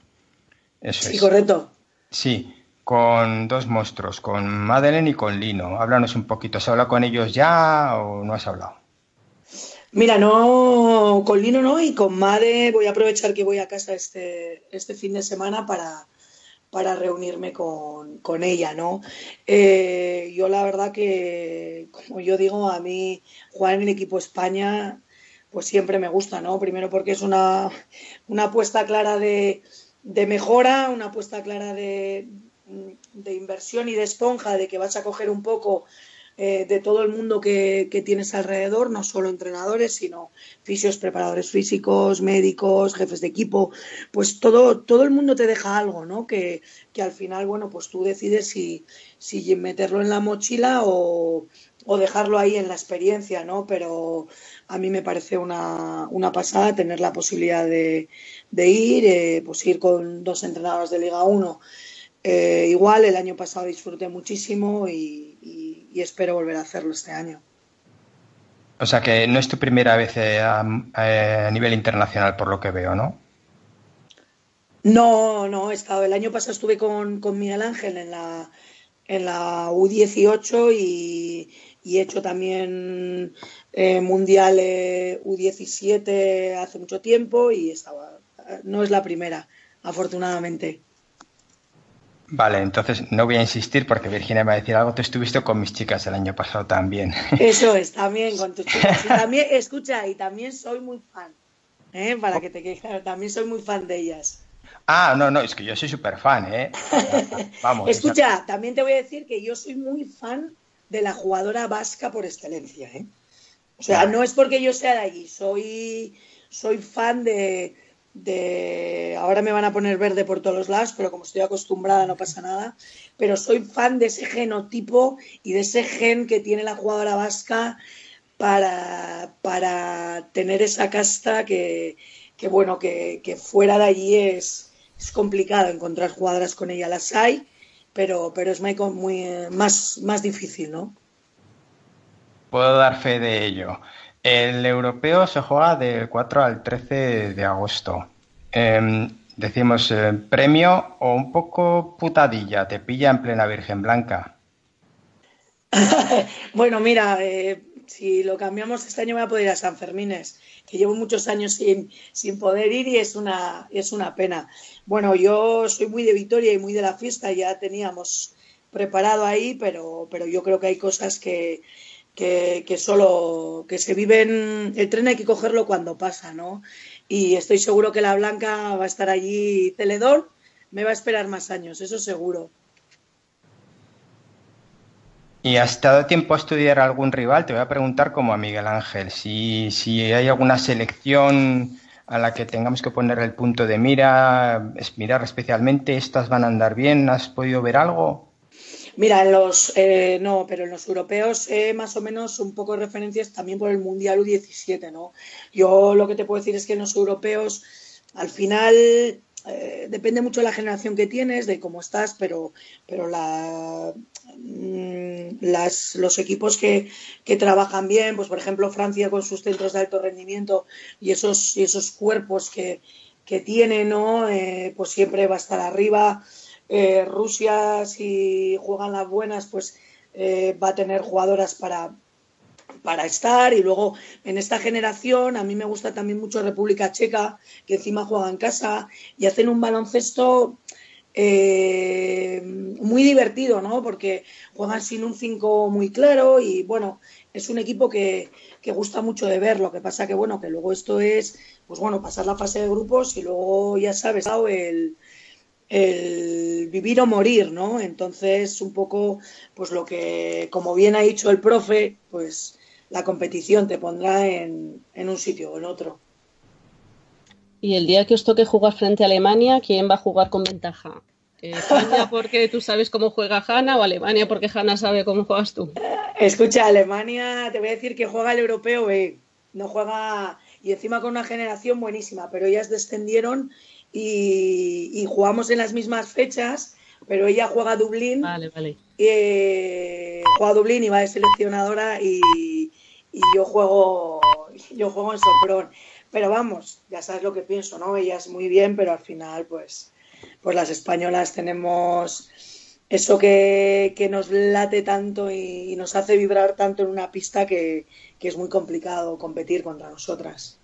Speaker 7: Eso
Speaker 4: Sí,
Speaker 7: es.
Speaker 4: correcto.
Speaker 7: Sí, con dos monstruos, con Madeleine y con Lino. Háblanos un poquito. ¿Has hablado con ellos ya o no has hablado?
Speaker 4: Mira, no, con Lino no y con Made voy a aprovechar que voy a casa este, este fin de semana para, para reunirme con, con ella, ¿no? Eh, yo la verdad que, como yo digo, a mí jugar en el equipo España pues siempre me gusta, ¿no? Primero porque es una, una apuesta clara de, de mejora, una apuesta clara de, de inversión y de esponja, de que vas a coger un poco eh, de todo el mundo que, que tienes alrededor, no solo entrenadores, sino fisios, preparadores físicos, médicos, jefes de equipo, pues todo, todo el mundo te deja algo, ¿no? Que, que al final, bueno, pues tú decides si, si meterlo en la mochila o, o dejarlo ahí en la experiencia, ¿no? Pero a mí me parece una, una pasada tener la posibilidad de, de ir, eh, pues ir con dos entrenadores de Liga 1. Eh, igual el año pasado disfruté muchísimo y, y- espero volver a hacerlo este año.
Speaker 7: O sea que no es tu primera vez eh, a, a nivel internacional, por lo que veo, ¿no?
Speaker 4: No, no, he estado. El año pasado estuve con, con Miguel Ángel en la, en la U18 y, y he hecho también eh, Mundial eh, U17 hace mucho tiempo y estaba. No es la primera, afortunadamente.
Speaker 7: Vale, entonces no voy a insistir porque Virginia me va a decir algo. Tú estuviste con mis chicas el año pasado también. [laughs]
Speaker 4: Eso es, también con tus chicas. Y también, escucha, y también soy muy fan. ¿eh? Para que te quede claro, también soy muy fan de ellas.
Speaker 7: Ah, no, no, es que yo soy súper fan, ¿eh? Vamos.
Speaker 4: Escucha, también te voy a decir que yo soy muy fan de la jugadora vasca por excelencia, ¿eh? O sea, no es porque yo sea de allí, soy, soy fan de, de... Ahora me van a poner verde por todos los lados, pero como estoy acostumbrada no pasa nada. Pero soy fan de ese genotipo y de ese gen que tiene la jugadora vasca para, para tener esa casta que, que bueno, que, que fuera de allí es, es complicado encontrar jugadoras con ella. Las hay, pero, pero es muy, eh, más, más difícil, ¿no?
Speaker 7: Puedo dar fe de ello. El europeo se juega del 4 al 13 de agosto. Eh, decimos eh, premio o un poco putadilla, te pilla en plena Virgen Blanca. [laughs]
Speaker 4: Bueno, mira, eh, si lo cambiamos este año voy a poder ir a San Fermines, que llevo muchos años sin, sin poder ir y es una, es una pena. Bueno, yo soy muy de Vitoria y muy de la fiesta, ya teníamos preparado ahí, pero, pero yo creo que hay cosas que, que, que solo que se viven, el tren hay que cogerlo cuando pasa, ¿no? Y estoy seguro que la Blanca va a estar allí, Celedón, me va a esperar más años, eso seguro.
Speaker 7: ¿Y has dado tiempo a estudiar a algún rival? Te voy a preguntar como a Miguel Ángel, si, si hay alguna selección a la que tengamos que poner el punto de mira, es mirar especialmente, estas van a andar bien, ¿has podido ver algo?
Speaker 4: Mira, en los eh, no, pero en los europeos eh, más o menos un poco de referencias también por el Mundial U17, ¿no? Yo lo que te puedo decir es que en los europeos al final eh, depende mucho de la generación que tienes, de cómo estás, pero, pero la, mm, las, los equipos que, que trabajan bien, pues por ejemplo Francia con sus centros de alto rendimiento y esos, y esos cuerpos que, que tiene, ¿no? Eh, pues siempre va a estar arriba. Eh, Rusia, si juegan las buenas, pues eh, va a tener jugadoras para, para estar. Y luego en esta generación, a mí me gusta también mucho República Checa, que encima juega en casa y hacen un baloncesto eh, muy divertido, ¿no? Porque juegan sin un 5 muy claro y bueno, es un equipo que, que gusta mucho de ver. Lo que pasa que bueno, que luego esto es, pues bueno, pasar la fase de grupos y luego ya sabes, el el vivir o morir, ¿no? Entonces, un poco, pues lo que, como bien ha dicho el profe, pues la competición te pondrá en, en un sitio o en otro.
Speaker 3: Y el día que os toque jugar frente a Alemania, ¿quién va a jugar con ventaja? Eh, ¿España [laughs] porque tú sabes cómo juega Hanna o Alemania porque Hanna sabe cómo juegas tú?
Speaker 4: Escucha, Alemania, te voy a decir que juega el europeo B, no juega, y encima con una generación buenísima, pero ellas descendieron y, y jugamos en las mismas fechas, pero ella juega a Dublín.
Speaker 3: Vale, vale.
Speaker 4: eh, juega a Dublín y va de seleccionadora y, y yo juego yo juego en Sopron. Pero vamos, ya sabes lo que pienso, ¿no? Ellas muy bien, pero al final, pues, pues las españolas tenemos eso que, que nos late tanto y, y nos hace vibrar tanto en una pista que, que es muy complicado competir contra nosotras.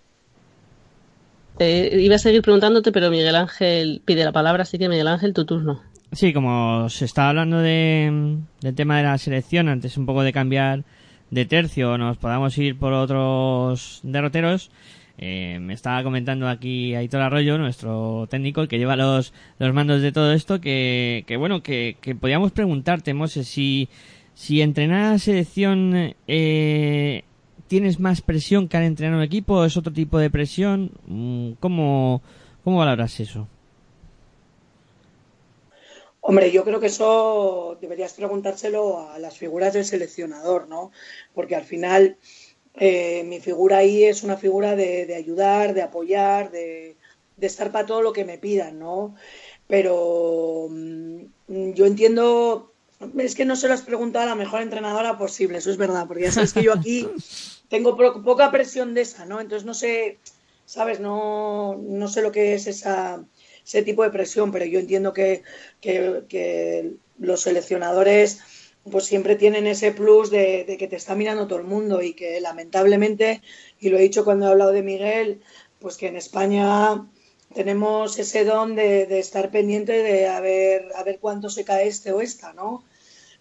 Speaker 3: Iba a seguir preguntándote, pero Miguel Ángel pide la palabra, así que Miguel Ángel, tu turno.
Speaker 1: Sí, como se estaba hablando de, del tema de la selección, antes un poco de cambiar de tercio, nos podamos ir por otros derroteros. Eh, me estaba comentando aquí Aitor Arroyo, nuestro técnico, el que lleva los, los mandos de todo esto, que, que bueno, que, que podíamos preguntarte, Moses, si, si entrenar a selección eh, tienes más presión que al entrenar un equipo, es otro tipo de presión, Mm, ¿cómo, cómo valoras eso?
Speaker 4: Hombre, yo creo que eso deberías preguntárselo a las figuras del seleccionador, ¿no? Porque al final eh, mi figura ahí es una figura de, de ayudar, de apoyar, de, de estar para todo lo que me pidan, ¿no? Pero mm, yo entiendo, es que no se lo has preguntado a la mejor entrenadora posible, eso es verdad, porque ya sabes que yo aquí [laughs] tengo poca presión de esa, ¿no? Entonces no sé, ¿sabes? No, no sé lo que es esa, ese tipo de presión, pero yo entiendo que, que, que los seleccionadores pues siempre tienen ese plus de, de que te está mirando todo el mundo y que lamentablemente, y lo he dicho cuando he hablado de Miguel, pues que en España tenemos ese don de, de estar pendiente de a ver, a ver cuánto se cae este o esta, ¿no?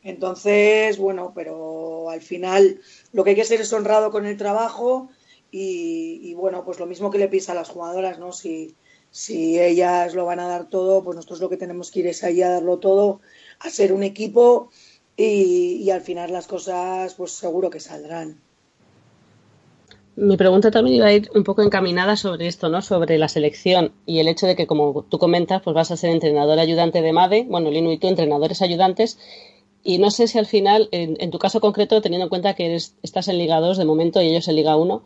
Speaker 4: Entonces, bueno, pero al final lo que hay que ser es honrado con el trabajo y, bueno, pues lo mismo que le pisa a las jugadoras, ¿no? Si, si ellas lo van a dar todo, pues nosotros lo que tenemos que ir es ahí a darlo todo, a ser un equipo y, y al final las cosas pues seguro que saldrán.
Speaker 3: Mi pregunta también iba a ir un poco encaminada sobre esto, ¿no? Sobre la selección y el hecho de que, como tú comentas, pues vas a ser entrenador ayudante de MADE, bueno, Lino y tú, entrenadores ayudantes, y no sé si al final, en, en tu caso concreto, teniendo en cuenta que eres, estás en Liga 2 de momento y ellos en Liga 1,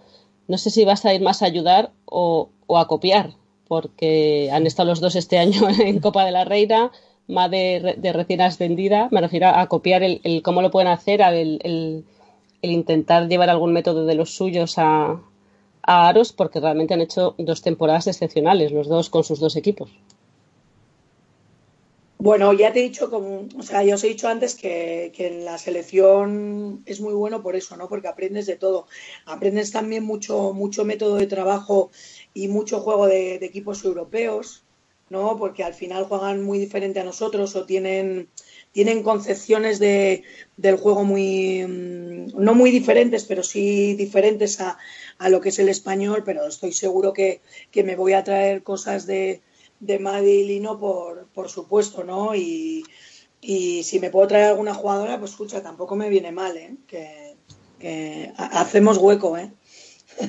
Speaker 3: no sé si vas a ir más a ayudar o, o a copiar, porque han estado los dos este [laughs] año en Copa de la Reina, MADE re- de recién ascendida, me refiero a copiar el, el cómo lo pueden hacer, el, el- el intentar llevar algún método de los suyos a, a Aros, porque realmente han hecho dos temporadas excepcionales, los dos con sus dos equipos.
Speaker 4: Bueno, ya te he dicho, como, o sea, ya os he dicho antes que, que en la selección es muy bueno por eso, ¿no? Porque aprendes de todo. Aprendes también mucho, mucho método de trabajo y mucho juego de, de equipos europeos, ¿no? Porque al final juegan muy diferente a nosotros o tienen, tienen concepciones de, del juego muy, mm, no muy diferentes, pero sí diferentes a, a lo que es el español, pero estoy seguro que, que me voy a traer cosas de, de Madi y Lino, por, por supuesto, ¿no? Y, y si me puedo traer alguna jugadora, pues escucha, tampoco me viene mal, ¿eh? Que, que ha- hacemos hueco, ¿eh?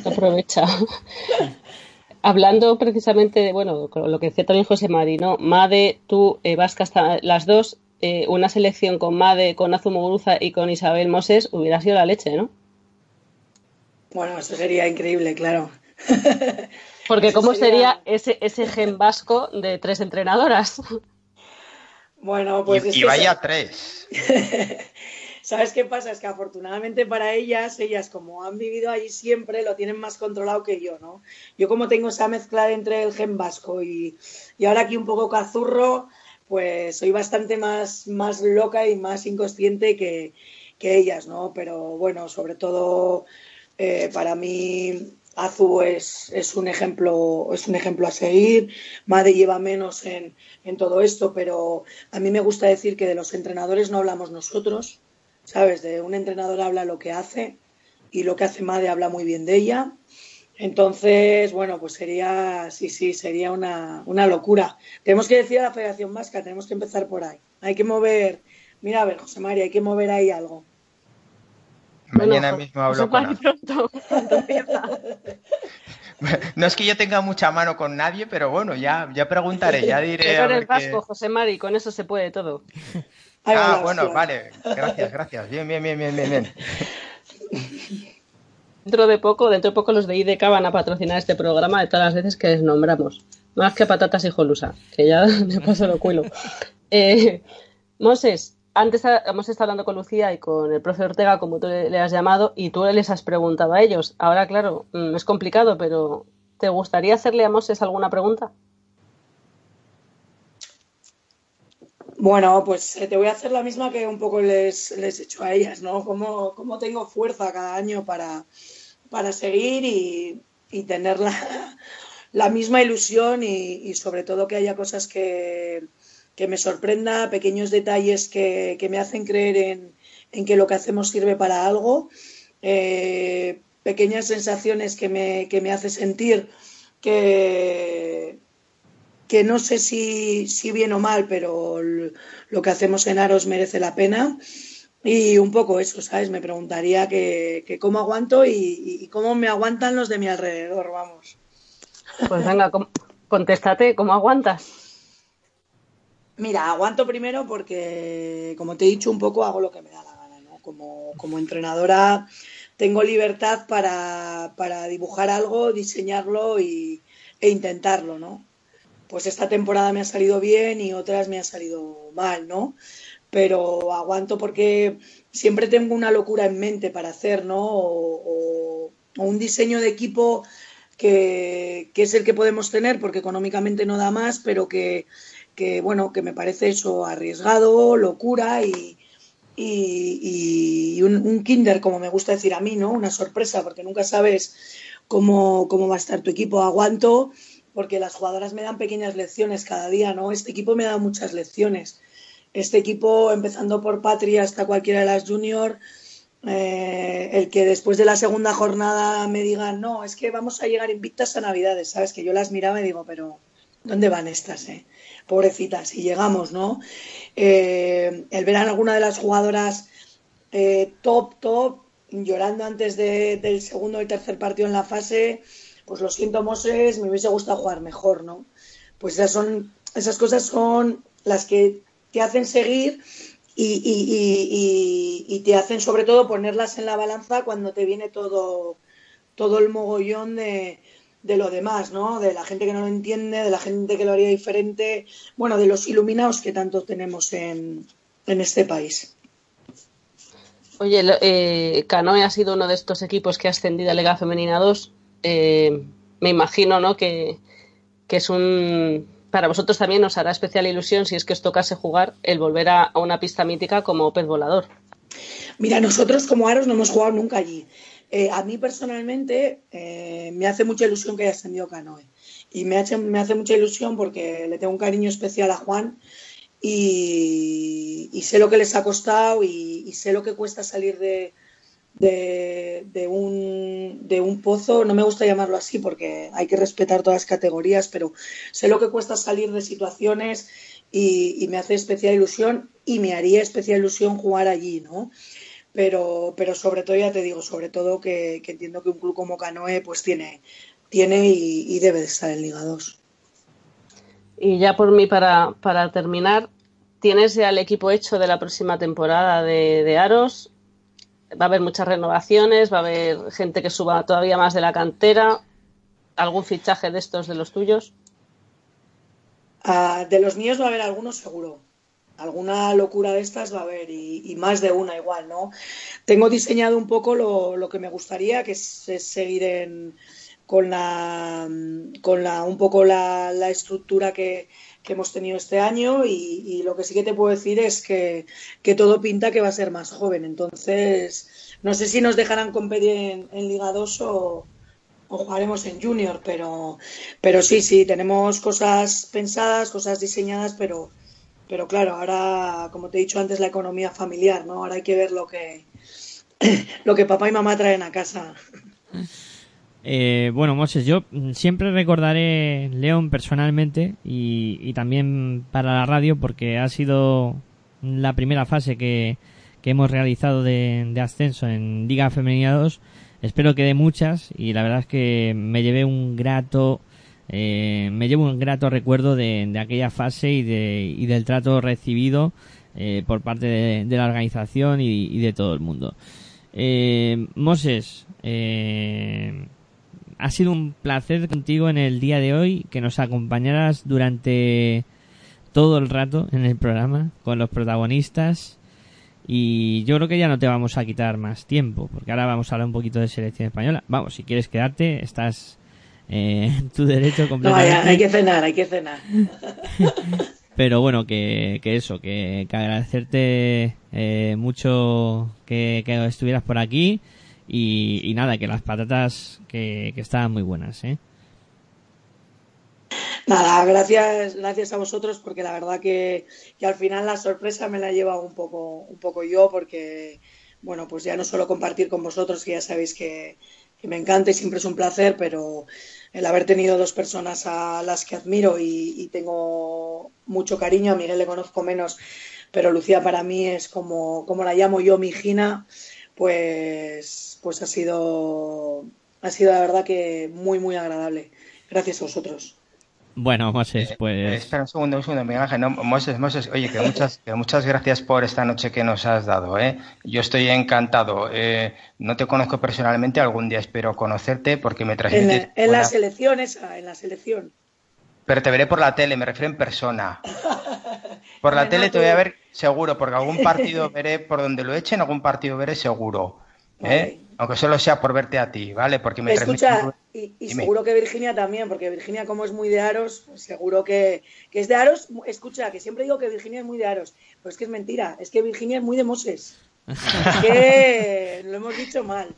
Speaker 3: Aprovecha. [laughs] Hablando precisamente de, bueno, con lo que decía también José Mari, ¿no? Made, tú, eh, Vasca, hasta las dos, eh, una selección con Made, con Azu Muguruza y con Isabel Moses hubiera sido la leche, ¿no?
Speaker 4: Bueno, eso sería increíble, claro. [laughs]
Speaker 3: Porque
Speaker 4: Eso
Speaker 3: ¿cómo
Speaker 4: sería-
Speaker 3: sería ese, ese gen vasco de tres entrenadoras?
Speaker 4: Bueno, pues
Speaker 7: y,
Speaker 4: es
Speaker 7: y
Speaker 4: que
Speaker 7: vaya tres. [laughs]
Speaker 4: ¿Sabes qué pasa? Es que afortunadamente para ellas, ellas como han vivido allí siempre, lo tienen más controlado que yo, ¿no? Yo como tengo esa mezcla entre el gen vasco y, y ahora aquí un poco cazurro, pues soy bastante más, más loca y más inconsciente que, que ellas, ¿no? Pero bueno, sobre todo eh, para mí Azu es, es un ejemplo, es un ejemplo a seguir. Made lleva menos en, en todo esto, pero a mí me gusta decir que de los entrenadores no hablamos nosotros, ¿sabes? De un entrenador habla lo que hace y lo que hace Made habla muy bien de ella. Entonces, bueno, pues sería, sí, sí, sería una, una locura. Tenemos que decir a la Federación Vasca, tenemos que empezar por ahí. Hay que mover, mira, a ver, José María, hay que mover ahí algo.
Speaker 7: Mañana
Speaker 3: Bueno,
Speaker 7: mismo hablo con Azu.
Speaker 3: pronto. [laughs]
Speaker 7: No es que yo tenga mucha mano con nadie, pero bueno, ya, ya preguntaré, ya [laughs] diré. Ver
Speaker 3: eres
Speaker 7: qué-
Speaker 3: vasco, José Mari, con eso se puede todo. [laughs]
Speaker 7: Ah, bueno, vale. Gracias, gracias. Bien, bien, bien, bien, bien. bien.
Speaker 3: Dentro de poco, dentro de poco los de IDK van a patrocinar este programa de todas las veces que les nombramos. Más que patatas y jolusa, que ya me paso lo cuelo. Eh, Moses, antes hemos estado hablando con Lucía y con el profe Ortega, como tú le has llamado, y tú les has preguntado a ellos. Ahora, claro, mm, es complicado, pero ¿te gustaría hacerle a Moses alguna pregunta?
Speaker 4: Bueno, pues eh, te voy a hacer la misma que un poco les, les he hecho a ellas, ¿no? Cómo, tengo fuerza cada año para, para seguir y, tener [laughs] la, misma ilusión y sobre todo que haya cosas que, que me sorprenda, pequeños detalles que, que me hacen creer en, en que lo que hacemos sirve para algo, eh, pequeñas sensaciones que me, que me hace sentir que, que no sé si, si bien o mal, pero lo que hacemos en Aros merece la pena. Y un poco eso, ¿sabes? Me preguntaría que, que cómo aguanto y, y cómo me aguantan los de mi alrededor, vamos.
Speaker 3: Pues venga, contéstate, ¿cómo aguantas?
Speaker 4: Mira, aguanto primero porque, como te he dicho, un poco hago lo que me da la gana, ¿no? Como, como entrenadora tengo libertad para, para dibujar algo, diseñarlo y, e intentarlo, ¿no? Pues esta temporada me ha salido bien y otras me ha salido mal, ¿no? Pero aguanto porque siempre tengo una locura en mente para hacer, ¿no? O, o- un diseño de equipo que, que es el que podemos tener porque económicamente no da más, pero que, que bueno, que me parece eso arriesgado, locura y, y, y un, kinder, como me gusta decir a mí, ¿no? Una sorpresa, porque nunca sabes cómo, cómo va a estar tu equipo. Aguanto porque las jugadoras me dan pequeñas lecciones cada día, ¿no? Este equipo me da muchas lecciones. Este equipo, empezando por Patria hasta cualquiera de las junior, eh, el que después de la segunda jornada me digan, no, es que vamos a llegar invictas a Navidades, ¿sabes? Que yo las miraba y digo, pero ¿dónde van estas, eh? Pobrecitas, y llegamos, ¿no? Eh, el ver a alguna de las jugadoras eh, top, top, llorando antes de- del segundo y tercer partido en la fase, pues lo siento, Moses, me hubiese gustado jugar mejor, ¿no? Pues esas, son, esas cosas son las que te hacen seguir y- y- y- y te hacen sobre todo ponerlas en la balanza cuando te viene todo, todo el mogollón de, de lo demás, ¿no? De la gente que no lo entiende, de la gente que lo haría diferente, bueno, de los iluminados que tanto tenemos en, en este país.
Speaker 3: Oye, eh, Canoe ha sido uno de estos equipos que ha ascendido a Liga Femenina 2. Eh, me imagino, ¿no? Que, que es un. Para vosotros también os hará especial ilusión si es que os tocase jugar el volver a, a una pista mítica como Pez Volador.
Speaker 4: Mira, nosotros como Aros no hemos jugado nunca allí. Eh, a mí personalmente eh, me hace mucha ilusión que haya ascendido Canoe. Y me hace, mucha ilusión porque le tengo un cariño especial a Juan y, sé lo que les ha costado y, sé lo que cuesta salir de, un, pozo. No me gusta llamarlo así porque hay que respetar todas las categorías, pero sé lo que cuesta salir de situaciones y me hace especial ilusión y me haría especial ilusión jugar allí, ¿no? Pero, pero sobre todo, ya te digo, sobre todo que, que entiendo que un club como Canoe pues tiene, tiene y, y debe de estar en Liga 2.
Speaker 3: Y ya por mí, para, para terminar, ¿tienes ya el equipo hecho de la próxima temporada de, de Aros? Va a haber muchas renovaciones, va a haber gente que suba todavía más de la cantera. ¿Algún fichaje de estos de los tuyos?
Speaker 4: Ah, de los míos va a haber algunos seguro. Alguna locura de estas va a haber y, más de una igual, ¿no? Tengo diseñado un poco lo, lo que me gustaría, que es, seguir en, con la con la un poco la, estructura que, que hemos tenido este año y, y lo que sí que te puedo decir es que, que todo pinta que va a ser más joven. Entonces, no sé si nos dejarán competir en, en Liga 2 o, o jugaremos en Junior, pero, pero sí, sí, tenemos cosas pensadas, cosas diseñadas, pero, pero claro, ahora, como te he dicho antes, la economía familiar, ¿no? Ahora hay que ver lo que, [coughs] lo que papá y mamá traen a casa.
Speaker 1: Eh, bueno, Moses, yo siempre recordaré León personalmente y, y también para la radio porque ha sido la primera fase que, que hemos realizado de, de ascenso en Liga Femenina 2. Espero que de muchas y la verdad es que me llevé un grato eh, me llevo un grato recuerdo de, de aquella fase y, de, y del trato recibido eh, por parte de, la organización y, y de todo el mundo. Eh, Moses, eh, ha sido un placer contigo en el día de hoy, que nos acompañaras durante todo el rato en el programa con los protagonistas y yo creo que ya no te vamos a quitar más tiempo porque ahora vamos a hablar un poquito de selección española. Vamos, si quieres quedarte, estás eh, [laughs] tu derecho
Speaker 4: No,
Speaker 1: completamente.
Speaker 4: hay, hay que cenar, hay que cenar. [laughs]
Speaker 1: Pero bueno, que, que eso, que, que agradecerte eh, mucho que, que estuvieras por aquí y, y nada, que las patatas que, que estaban muy buenas, ¿eh?
Speaker 4: Nada, gracias, gracias a vosotros porque la verdad que, que al final la sorpresa me la he llevado un poco, un poco yo porque, bueno, pues ya no solo compartir con vosotros, que ya sabéis que, que me encanta y siempre es un placer, pero el haber tenido dos personas a las que admiro y, tengo mucho cariño, a Miguel le conozco menos, pero Lucía para mí es como, como la llamo yo, mi Gina, pues, pues ha sido, ha sido la verdad que muy, muy agradable. Gracias a vosotros.
Speaker 1: Bueno, Moses,
Speaker 7: Eh,
Speaker 1: pues...
Speaker 7: espera un segundo, un segundo, Miguel Ángel. No, Moses, Moses, oye, que muchas, que muchas gracias por esta noche que nos has dado. ¿eh? Yo estoy encantado. Eh, no te conozco personalmente, algún día espero conocerte porque me
Speaker 4: En la, en la selección esa, en la selección.
Speaker 7: Pero te veré por la tele, me refiero en persona. [laughs] Por la tele te voy a ver seguro, porque algún partido [laughs] veré por donde lo echen, algún partido veré seguro. ¿eh? Aunque solo sea por verte a ti, ¿vale? Porque me
Speaker 4: Escucha, y, y seguro que Virginia también, porque Virginia como es muy de Aros, seguro que, que es de Aros. Escucha, que siempre digo que Virginia es muy de Aros, pero es que es mentira, es que Virginia es muy de Moses. Es [laughs] que lo hemos dicho mal,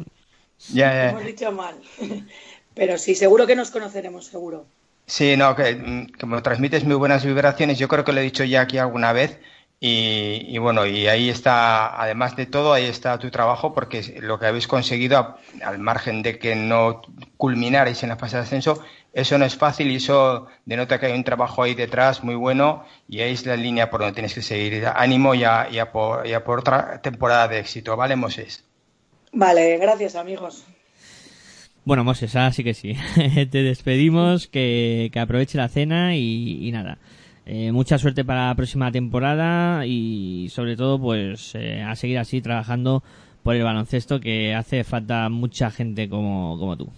Speaker 7: Ya,
Speaker 4: lo
Speaker 7: ya.
Speaker 4: hemos dicho mal. [laughs] Pero sí, seguro que nos conoceremos, seguro.
Speaker 7: Sí, no, que, mm, que me transmites muy buenas vibraciones. Yo creo que lo he dicho ya aquí alguna vez. Y, y bueno, y ahí está, además de todo, ahí está tu trabajo, porque lo que habéis conseguido, al margen de que no culminarais en la fase de ascenso, eso no es fácil y eso denota que hay un trabajo ahí detrás muy bueno y ahí es la línea por donde tienes que seguir. Ánimo y a, y a por, y a por otra temporada de éxito, ¿vale, Moses?
Speaker 4: Vale, gracias amigos.
Speaker 1: Bueno, Moses, ahora sí que sí. [laughs] Te despedimos, que, que aproveche la cena y, y nada. Eh, mucha suerte para la próxima temporada y sobre todo pues eh, a seguir así trabajando por el baloncesto que hace falta mucha gente como, como tú.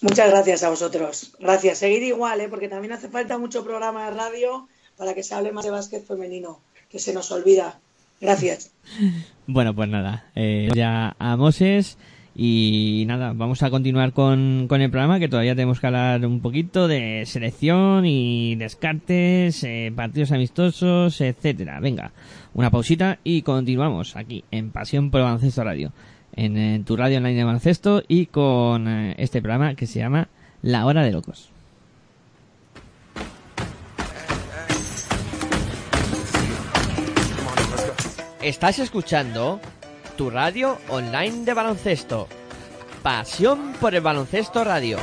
Speaker 4: Muchas gracias a vosotros. Gracias. Seguid igual, ¿eh? porque también hace falta mucho programa de radio para que se hable más de básquet femenino, que se nos olvida. Gracias. [laughs]
Speaker 1: Bueno, pues nada, eh, ya a Moses y nada, vamos a continuar con, con el programa que todavía tenemos que hablar un poquito de selección y descartes, eh, partidos amistosos, etcétera. Venga, una pausita y continuamos aquí en Pasión por Baloncesto Radio, en, eh, tu radio online de baloncesto y con eh, este programa que se llama La Hora de Locos.
Speaker 5: Estás escuchando tu radio online de baloncesto. Pasión por el baloncesto radio.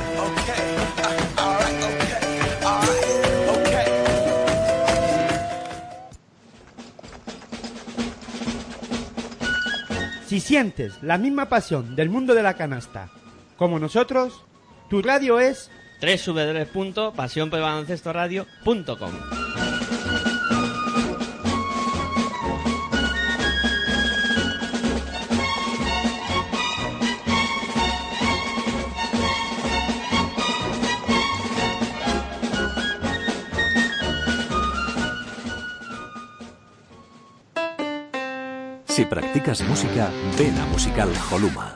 Speaker 8: Si sientes la misma pasión del mundo de la canasta como nosotros, tu radio es
Speaker 5: www.pasionporelbaloncestoradio.com
Speaker 9: Practicas música, ven a Musical Holuma.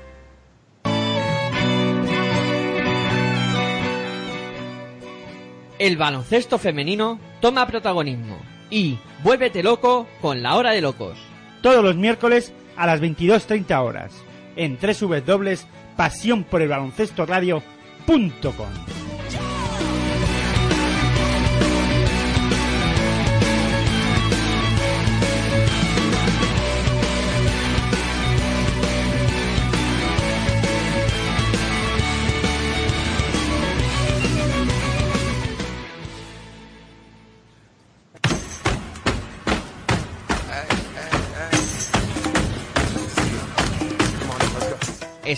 Speaker 5: El baloncesto femenino toma protagonismo y vuélvete loco con la hora de locos.
Speaker 8: todos los miércoles a las 22.30 horas en www.pasionporelbaloncestoradio.com.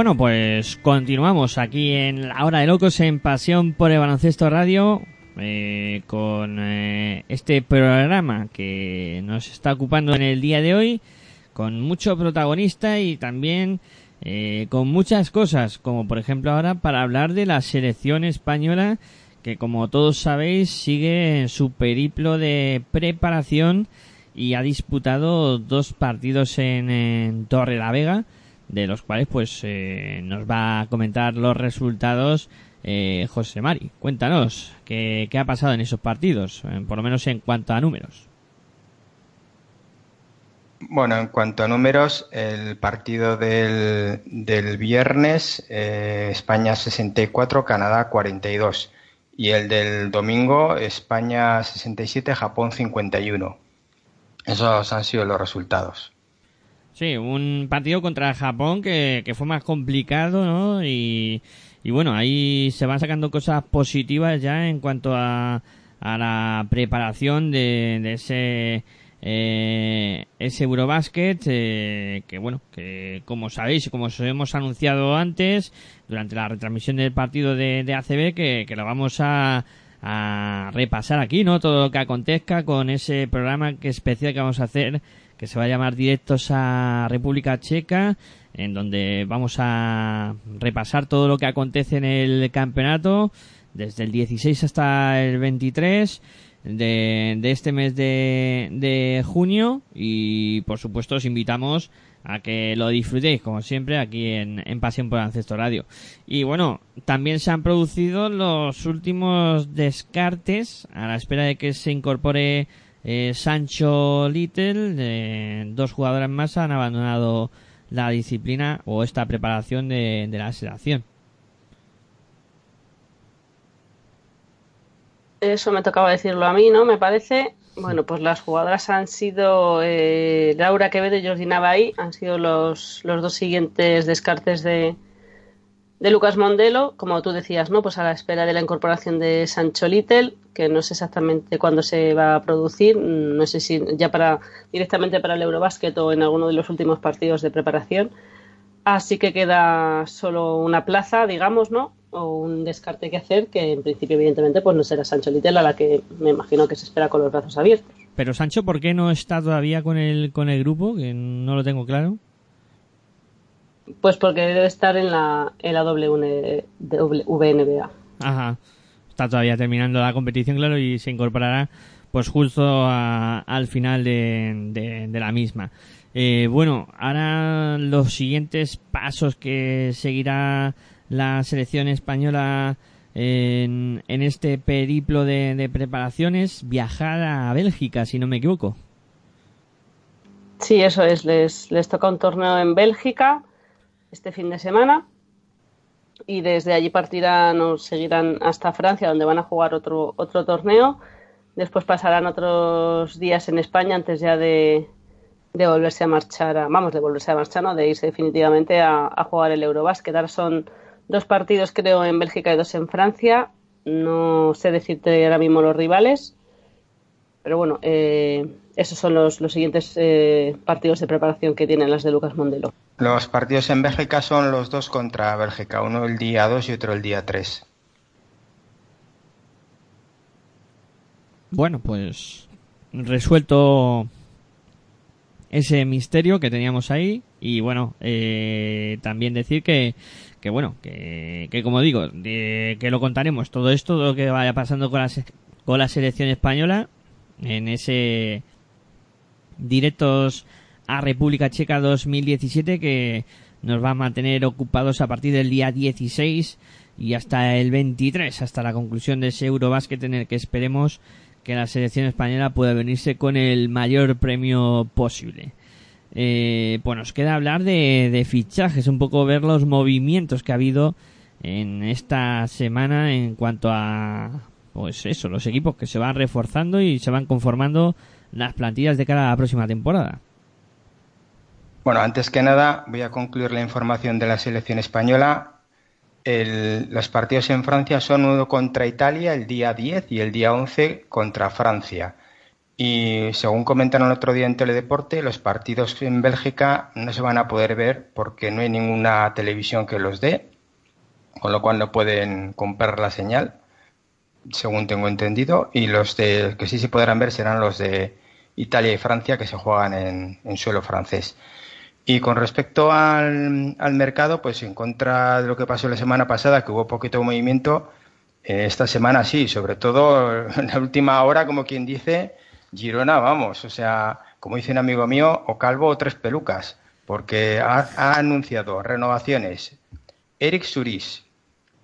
Speaker 1: Bueno, pues continuamos aquí en la hora de locos en Pasión por el Baloncesto Radio eh, con eh, este programa que nos está ocupando en el día de hoy con mucho protagonista y también eh, con muchas cosas como por ejemplo ahora para hablar de la selección española que como todos sabéis sigue en su periplo de preparación y ha disputado dos partidos en, en Torre la Vega de los cuales pues eh, nos va a comentar los resultados eh, José Mari. Cuéntanos ¿qué, qué ha pasado en esos partidos, eh, por lo menos en cuanto a números.
Speaker 7: Bueno, en cuanto a números, el partido del, del viernes, eh, España 64, Canadá 42. Y el del domingo, España 67, Japón 51. Esos han sido los resultados.
Speaker 1: Sí, un partido contra Japón que, que fue más complicado, ¿no? Y, y bueno, ahí se van sacando cosas positivas ya en cuanto a, a la preparación de, de ese eh, ese Eurobasket eh, que bueno que como sabéis y como os hemos anunciado antes durante la retransmisión del partido de, de ACB que, que lo vamos a, a repasar aquí no todo lo que acontezca con ese programa que especial que vamos a hacer que se va a llamar Directos a República Checa en donde vamos a repasar todo lo que acontece en el campeonato desde el 16 hasta el 23 de, de este mes de, junio y por supuesto os invitamos a que lo disfrutéis como siempre aquí en, en Pasión por Ancesto Radio. Y bueno, también se han producido los últimos descartes a la espera de que se incorpore eh, Sancho Little. Eh, dos jugadoras más han abandonado la disciplina o esta preparación de, la selección.
Speaker 3: Eso me tocaba decirlo a mí, ¿no? Me parece. Bueno, pues las jugadoras han sido eh, Laura Quevedo y Jordina Bay, han sido los, los dos siguientes descartes de, de Lucas Mondelo, como tú decías, ¿no? Pues a la espera de la incorporación de Sancho Little, que no sé exactamente cuándo se va a producir, no sé si ya para directamente para el Eurobásquet o en alguno de los últimos partidos de preparación. Así que queda solo una plaza, digamos, ¿no? O un descarte que hacer, que en principio, evidentemente, pues no será Sancho Little, a la que me imagino que se espera con los brazos abiertos.
Speaker 1: Pero Sancho, ¿por qué no está todavía con el, con el grupo? Que no lo tengo claro.
Speaker 3: Pues porque debe estar en la, en la WN WNBA.
Speaker 1: Ajá. Está todavía terminando la competición, claro, y se incorporará pues justo a- al final de, de- de la misma. Eh, bueno, ahora los siguientes pasos que seguirá la selección española en, en este periplo de, de preparaciones, viajar a Bélgica, si no me equivoco.
Speaker 3: Sí, eso es. Les, les toca un torneo en Bélgica este fin de semana y desde allí partirán o seguirán hasta Francia, donde van a jugar otro, otro torneo. Después pasarán otros días en España antes ya de, de volverse a marchar, a- vamos, de volverse a marchar, ¿no? De irse definitivamente a, jugar el Eurobasket. Ahora son dos partidos, creo, en Bélgica y dos en Francia. No sé decirte ahora mismo los rivales, pero bueno, eh, esos son los, los siguientes eh, partidos de preparación que tienen las de Lucas Mondelo.
Speaker 7: Los partidos en Bélgica son los dos contra Bélgica, uno el día 2 y otro el día 3.
Speaker 1: Bueno, pues resuelto ese misterio que teníamos ahí y bueno, eh, también decir que, que bueno, que, que como digo, de- que lo contaremos todo esto, todo lo que vaya pasando con la, se- con la selección española en ese directos a República Checa 2017 que nos va a mantener ocupados a partir del día 16 y hasta el 23, hasta la conclusión de ese Eurobásquet en el que esperemos que la selección española pueda venirse con el mayor premio posible. Eh, pues nos queda hablar de, de fichajes, un poco ver los movimientos que ha habido en esta semana en cuanto a pues eso, los equipos que se van reforzando y se van conformando las plantillas de cara a la próxima temporada.
Speaker 7: Bueno, antes que nada voy a concluir la información de la selección española. Los partidos en Francia son uno contra Italia el día 10 y el día 11 contra Francia. Y según comentaron el otro día en Teledeporte, los partidos en Bélgica no se van a poder ver porque no hay ninguna televisión que los dé, con lo cual no pueden comprar la señal, según tengo entendido. Y los de, que sí se podrán ver serán los de Italia y Francia que se juegan en, suelo francés. Y con respecto al, al mercado, pues en contra de lo que pasó la semana pasada, que hubo poquito movimiento, eh, esta semana sí, sobre todo en [laughs] la última hora, como quien dice, Girona, vamos, o sea, como dice un amigo mío, o calvo o tres pelucas, porque ha, ha anunciado renovaciones Eric Suris,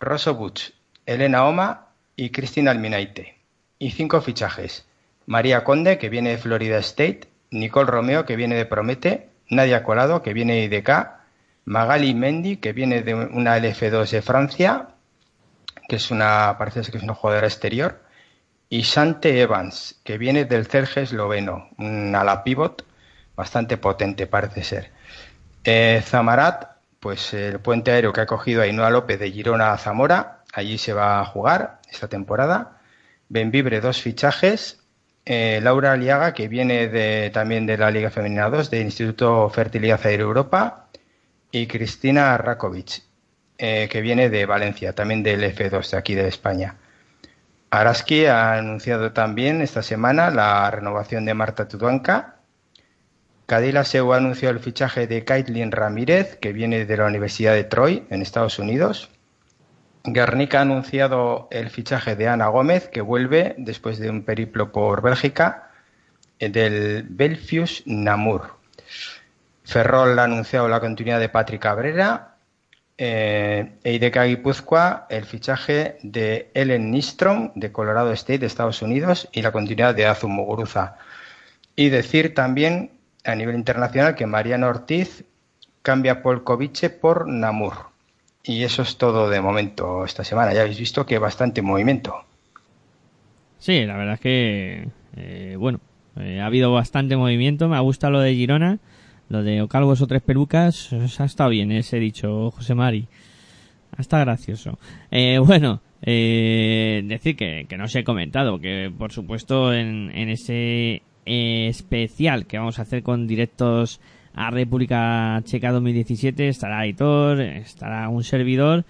Speaker 7: Rosso Butch, Elena Oma y Cristina Alminaite. Y cinco fichajes. María Conde, que viene de Florida State, Nicole Romeo, que viene de Promete, Nadia Colado, que viene de IDK, Magali Mendy, que viene de una LF2 de Francia, que es una, parece que es una jugadora exterior, y Sante Evans, que viene del Celje esloveno, un ala pivot bastante potente parece ser. Eh, Zamarat, pues el puente aéreo que ha cogido Ainhoa López de Girona a Zamora, allí se va a jugar esta temporada. Benvibre, dos fichajes. Eh, Laura Aliaga, que viene de, también de la Liga Femenina 2, del Instituto Fertilidad Aire Europa. Y Cristina Rakovic, eh, que viene de Valencia, también del F2 de aquí de España. Araski ha anunciado también esta semana la renovación de Marta Tuduanca. Cadila Seu ha anunciado el fichaje de Caitlin Ramírez, que viene de la Universidad de Troy, en Estados Unidos. Guernica ha anunciado el fichaje de Ana Gómez, que vuelve después de un periplo por Bélgica, eh, del Belfius Namur. Ferrol ha anunciado la continuidad de Patrick Cabrera. Eh, Eideka Guipúzcoa, el fichaje de Ellen Nistrom, de Colorado State, de Estados Unidos, y la continuidad de Azu Muguruza. Y decir también a nivel internacional que Mariano Ortiz cambia Polkovice por Namur. Y eso es todo de momento esta semana. Ya habéis visto que bastante movimiento.
Speaker 1: Sí, la verdad es que, eh, bueno, eh, ha habido bastante movimiento. Me ha gustado lo de Girona. Lo de o calvos o tres pelucas, ha estado bien ese dicho, José Mari. Ha gracioso. Eh, bueno, eh, decir que, que no os he comentado, que por supuesto en, en ese eh, especial que vamos a hacer con directos a República Checa 2017 estará Aitor, estará un servidor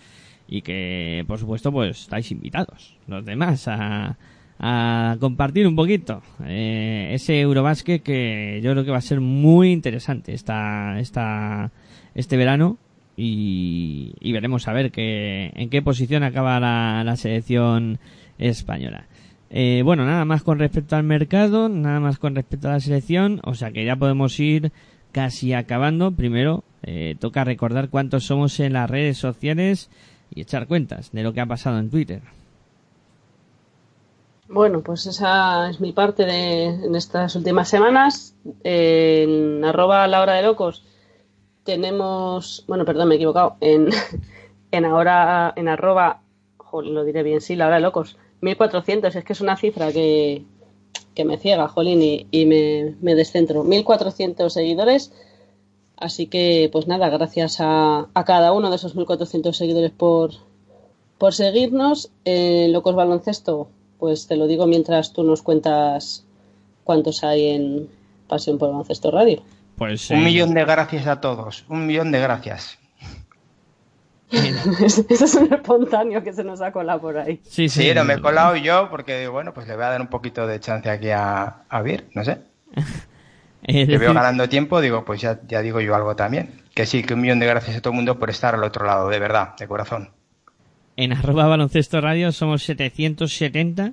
Speaker 1: y que por supuesto pues estáis invitados los demás a, a compartir un poquito eh, ese Eurobasket que yo creo que va a ser muy interesante esta, esta, este verano y, y veremos a ver que, en qué posición acaba la, la selección española. Eh, bueno, nada más con respecto al mercado, nada más con respecto a la selección, o sea que ya podemos ir casi acabando. Primero, eh, toca recordar cuántos somos en las redes sociales y echar cuentas de lo que ha pasado en Twitter.
Speaker 3: Bueno, pues esa es mi parte de, en estas últimas semanas. En arroba la hora de locos tenemos, bueno, perdón, me he equivocado, en, [laughs] en ahora, en arroba, lo diré bien, sí, la hora de locos, 1400, es que es una cifra que, que me ciega, jolín, y, y me, me descentro. 1400 seguidores, así que, pues nada, gracias a, a cada uno de esos 1400 seguidores por, por seguirnos. En Locos Baloncesto, pues te lo digo mientras tú nos cuentas cuántos hay en Pasión por Baloncesto Radio.
Speaker 1: Pues
Speaker 7: Un millón de gracias a todos. Un millón de gracias. [laughs]
Speaker 3: Eso es un espontáneo que se nos ha colado por ahí.
Speaker 1: Sí,
Speaker 7: Sí, no me he colado yo porque, bueno, pues le voy a dar un poquito de chance aquí a, a Vir, no sé. [laughs] Que veo ganando tiempo, digo, pues ya, ya digo yo algo también. Que sí, que un millón de gracias a todo el mundo por estar al otro lado, de verdad, de corazón.
Speaker 1: en arroba baloncesto radio somos 770,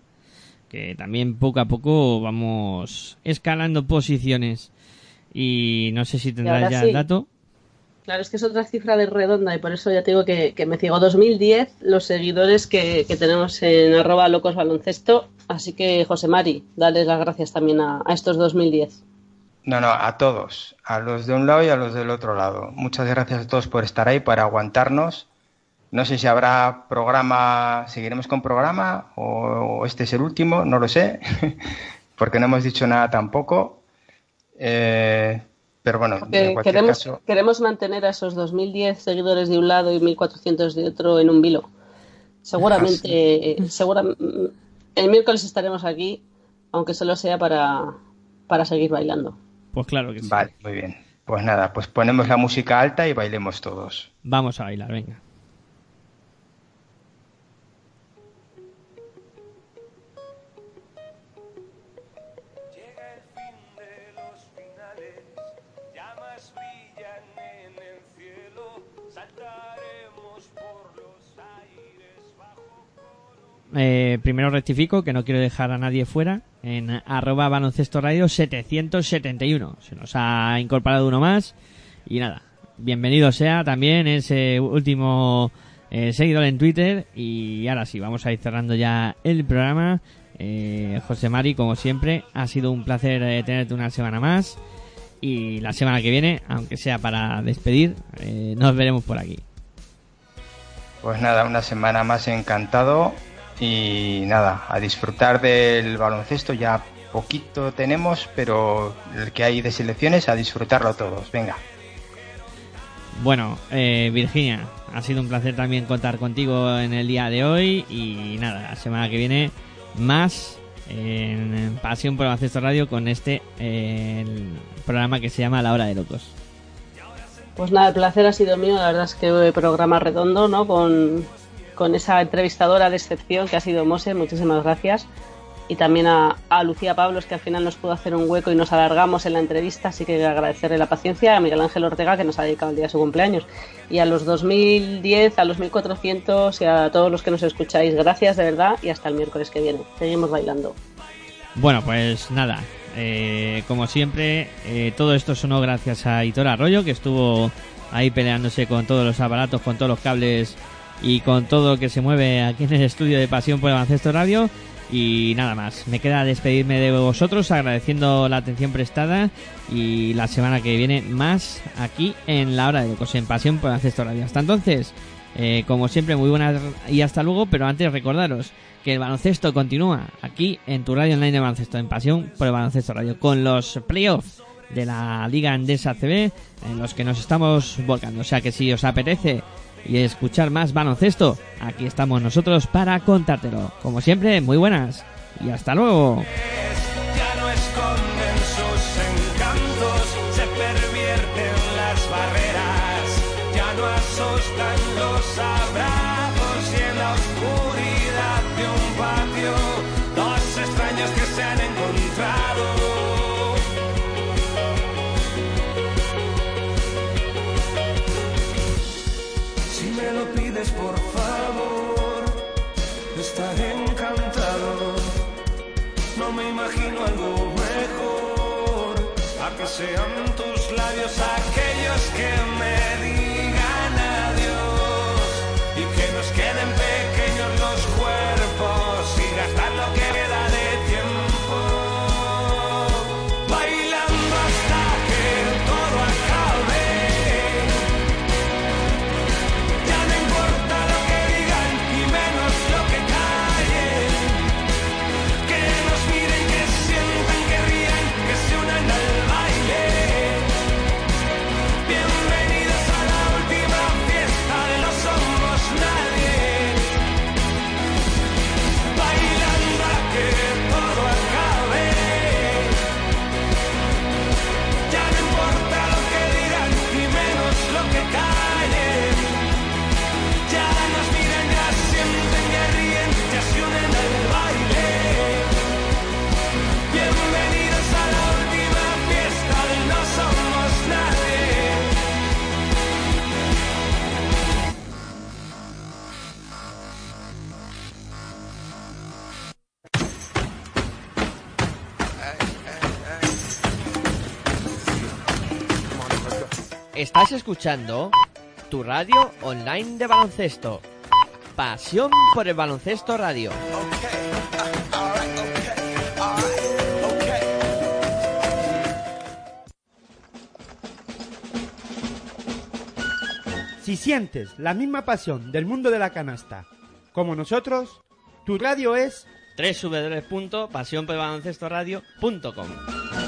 Speaker 1: que también poco a poco vamos escalando posiciones. Y no sé si tendrás ya
Speaker 3: sí.
Speaker 1: el dato.
Speaker 3: Claro, es que es otra cifra de redonda y por eso ya te digo que, me ciego. 2010 los seguidores que, tenemos en arroba locos baloncesto. Así que, José Mari, dales las gracias también a, a estos 2010.
Speaker 7: No, no, a todos, a los de un lado y a los del otro lado. Muchas gracias a todos por estar ahí, por aguantarnos. No sé si habrá programa, seguiremos con programa o, o este es el último, no lo sé, [laughs] porque no hemos dicho nada tampoco. Eh, pero bueno, en
Speaker 3: Que
Speaker 7: cualquier
Speaker 3: queremos,
Speaker 7: caso,
Speaker 3: queremos mantener a esos 2010 seguidores de un lado y 1400 de otro en un vilo. Seguramente, segura- el miércoles estaremos aquí, aunque solo sea para, para seguir bailando.
Speaker 1: Pues claro que sí.
Speaker 7: vale, muy bien. Pues nada, pues ponemos la música alta y bailemos todos.
Speaker 1: Vamos a bailar, venga. Eh, primero rectifico que no quiero dejar a nadie fuera. En arroba baloncesto radio 771. Se nos ha incorporado uno más. Y nada, bienvenido sea también ese último eh, seguidor en Twitter. Y ahora sí, vamos a ir cerrando ya el programa. Eh, José Mari, como siempre, ha sido un placer eh, tenerte una semana más. Y la semana que viene, aunque sea para despedir, nos veremos por aquí.
Speaker 7: Pues nada, una semana más encantado y nada, a disfrutar del baloncesto. Ya poquito tenemos, pero el que hay de selecciones, a disfrutarlo todos. Venga.
Speaker 1: Bueno, eh, Virginia, ha sido un placer también contar contigo en el día de hoy y nada, la semana que viene más en Pasión por el Baloncesto Radio con este eh, el programa que se llama La Hora de Locos.
Speaker 3: Pues nada, el placer ha sido mío, la verdad es que programa redondo, ¿no? Con, con esa entrevistadora de excepción que ha sido Mose, muchísimas gracias. Y también a, a Lucía Pablos, que al final nos pudo hacer un hueco y nos alargamos en la entrevista, así que agradecerle la paciencia, a Miguel Ángel Ortega, que nos ha dedicado el día de su cumpleaños. Y a los 2010, a los 1400 y a todos los que nos escucháis, gracias de verdad y hasta el miércoles que viene. Seguimos bailando.
Speaker 1: Bueno, pues nada, eh, como siempre, eh, todo esto sonó gracias a Hitor Arroyo, que estuvo ahí peleándose con todos los aparatos, con todos los cables y con todo lo que se mueve aquí en el estudio de Pasión por el Baloncesto Radio. Y nada más, me queda despedirme de vosotros agradeciendo la atención prestada y la semana que viene más aquí en la hora de locos en Pasión por el Baloncesto Radio. Hasta entonces, eh, como siempre, muy buenas y hasta luego, pero antes recordaros que el baloncesto continúa aquí en tu radio online de baloncesto, en Pasión por el Baloncesto Radio, con los playoffs de la Liga Andesa CB en los que nos estamos volcando. O sea que si os apetece y escuchar más baloncesto, aquí estamos nosotros para contártelo. Como siempre, muy buenas y hasta luego.
Speaker 5: Estás escuchando tu radio online de baloncesto. Pasión por el baloncesto radio.
Speaker 8: Si sientes la misma pasión del mundo de la canasta como nosotros, tu radio es
Speaker 1: www.pasionporbaloncestoradio.com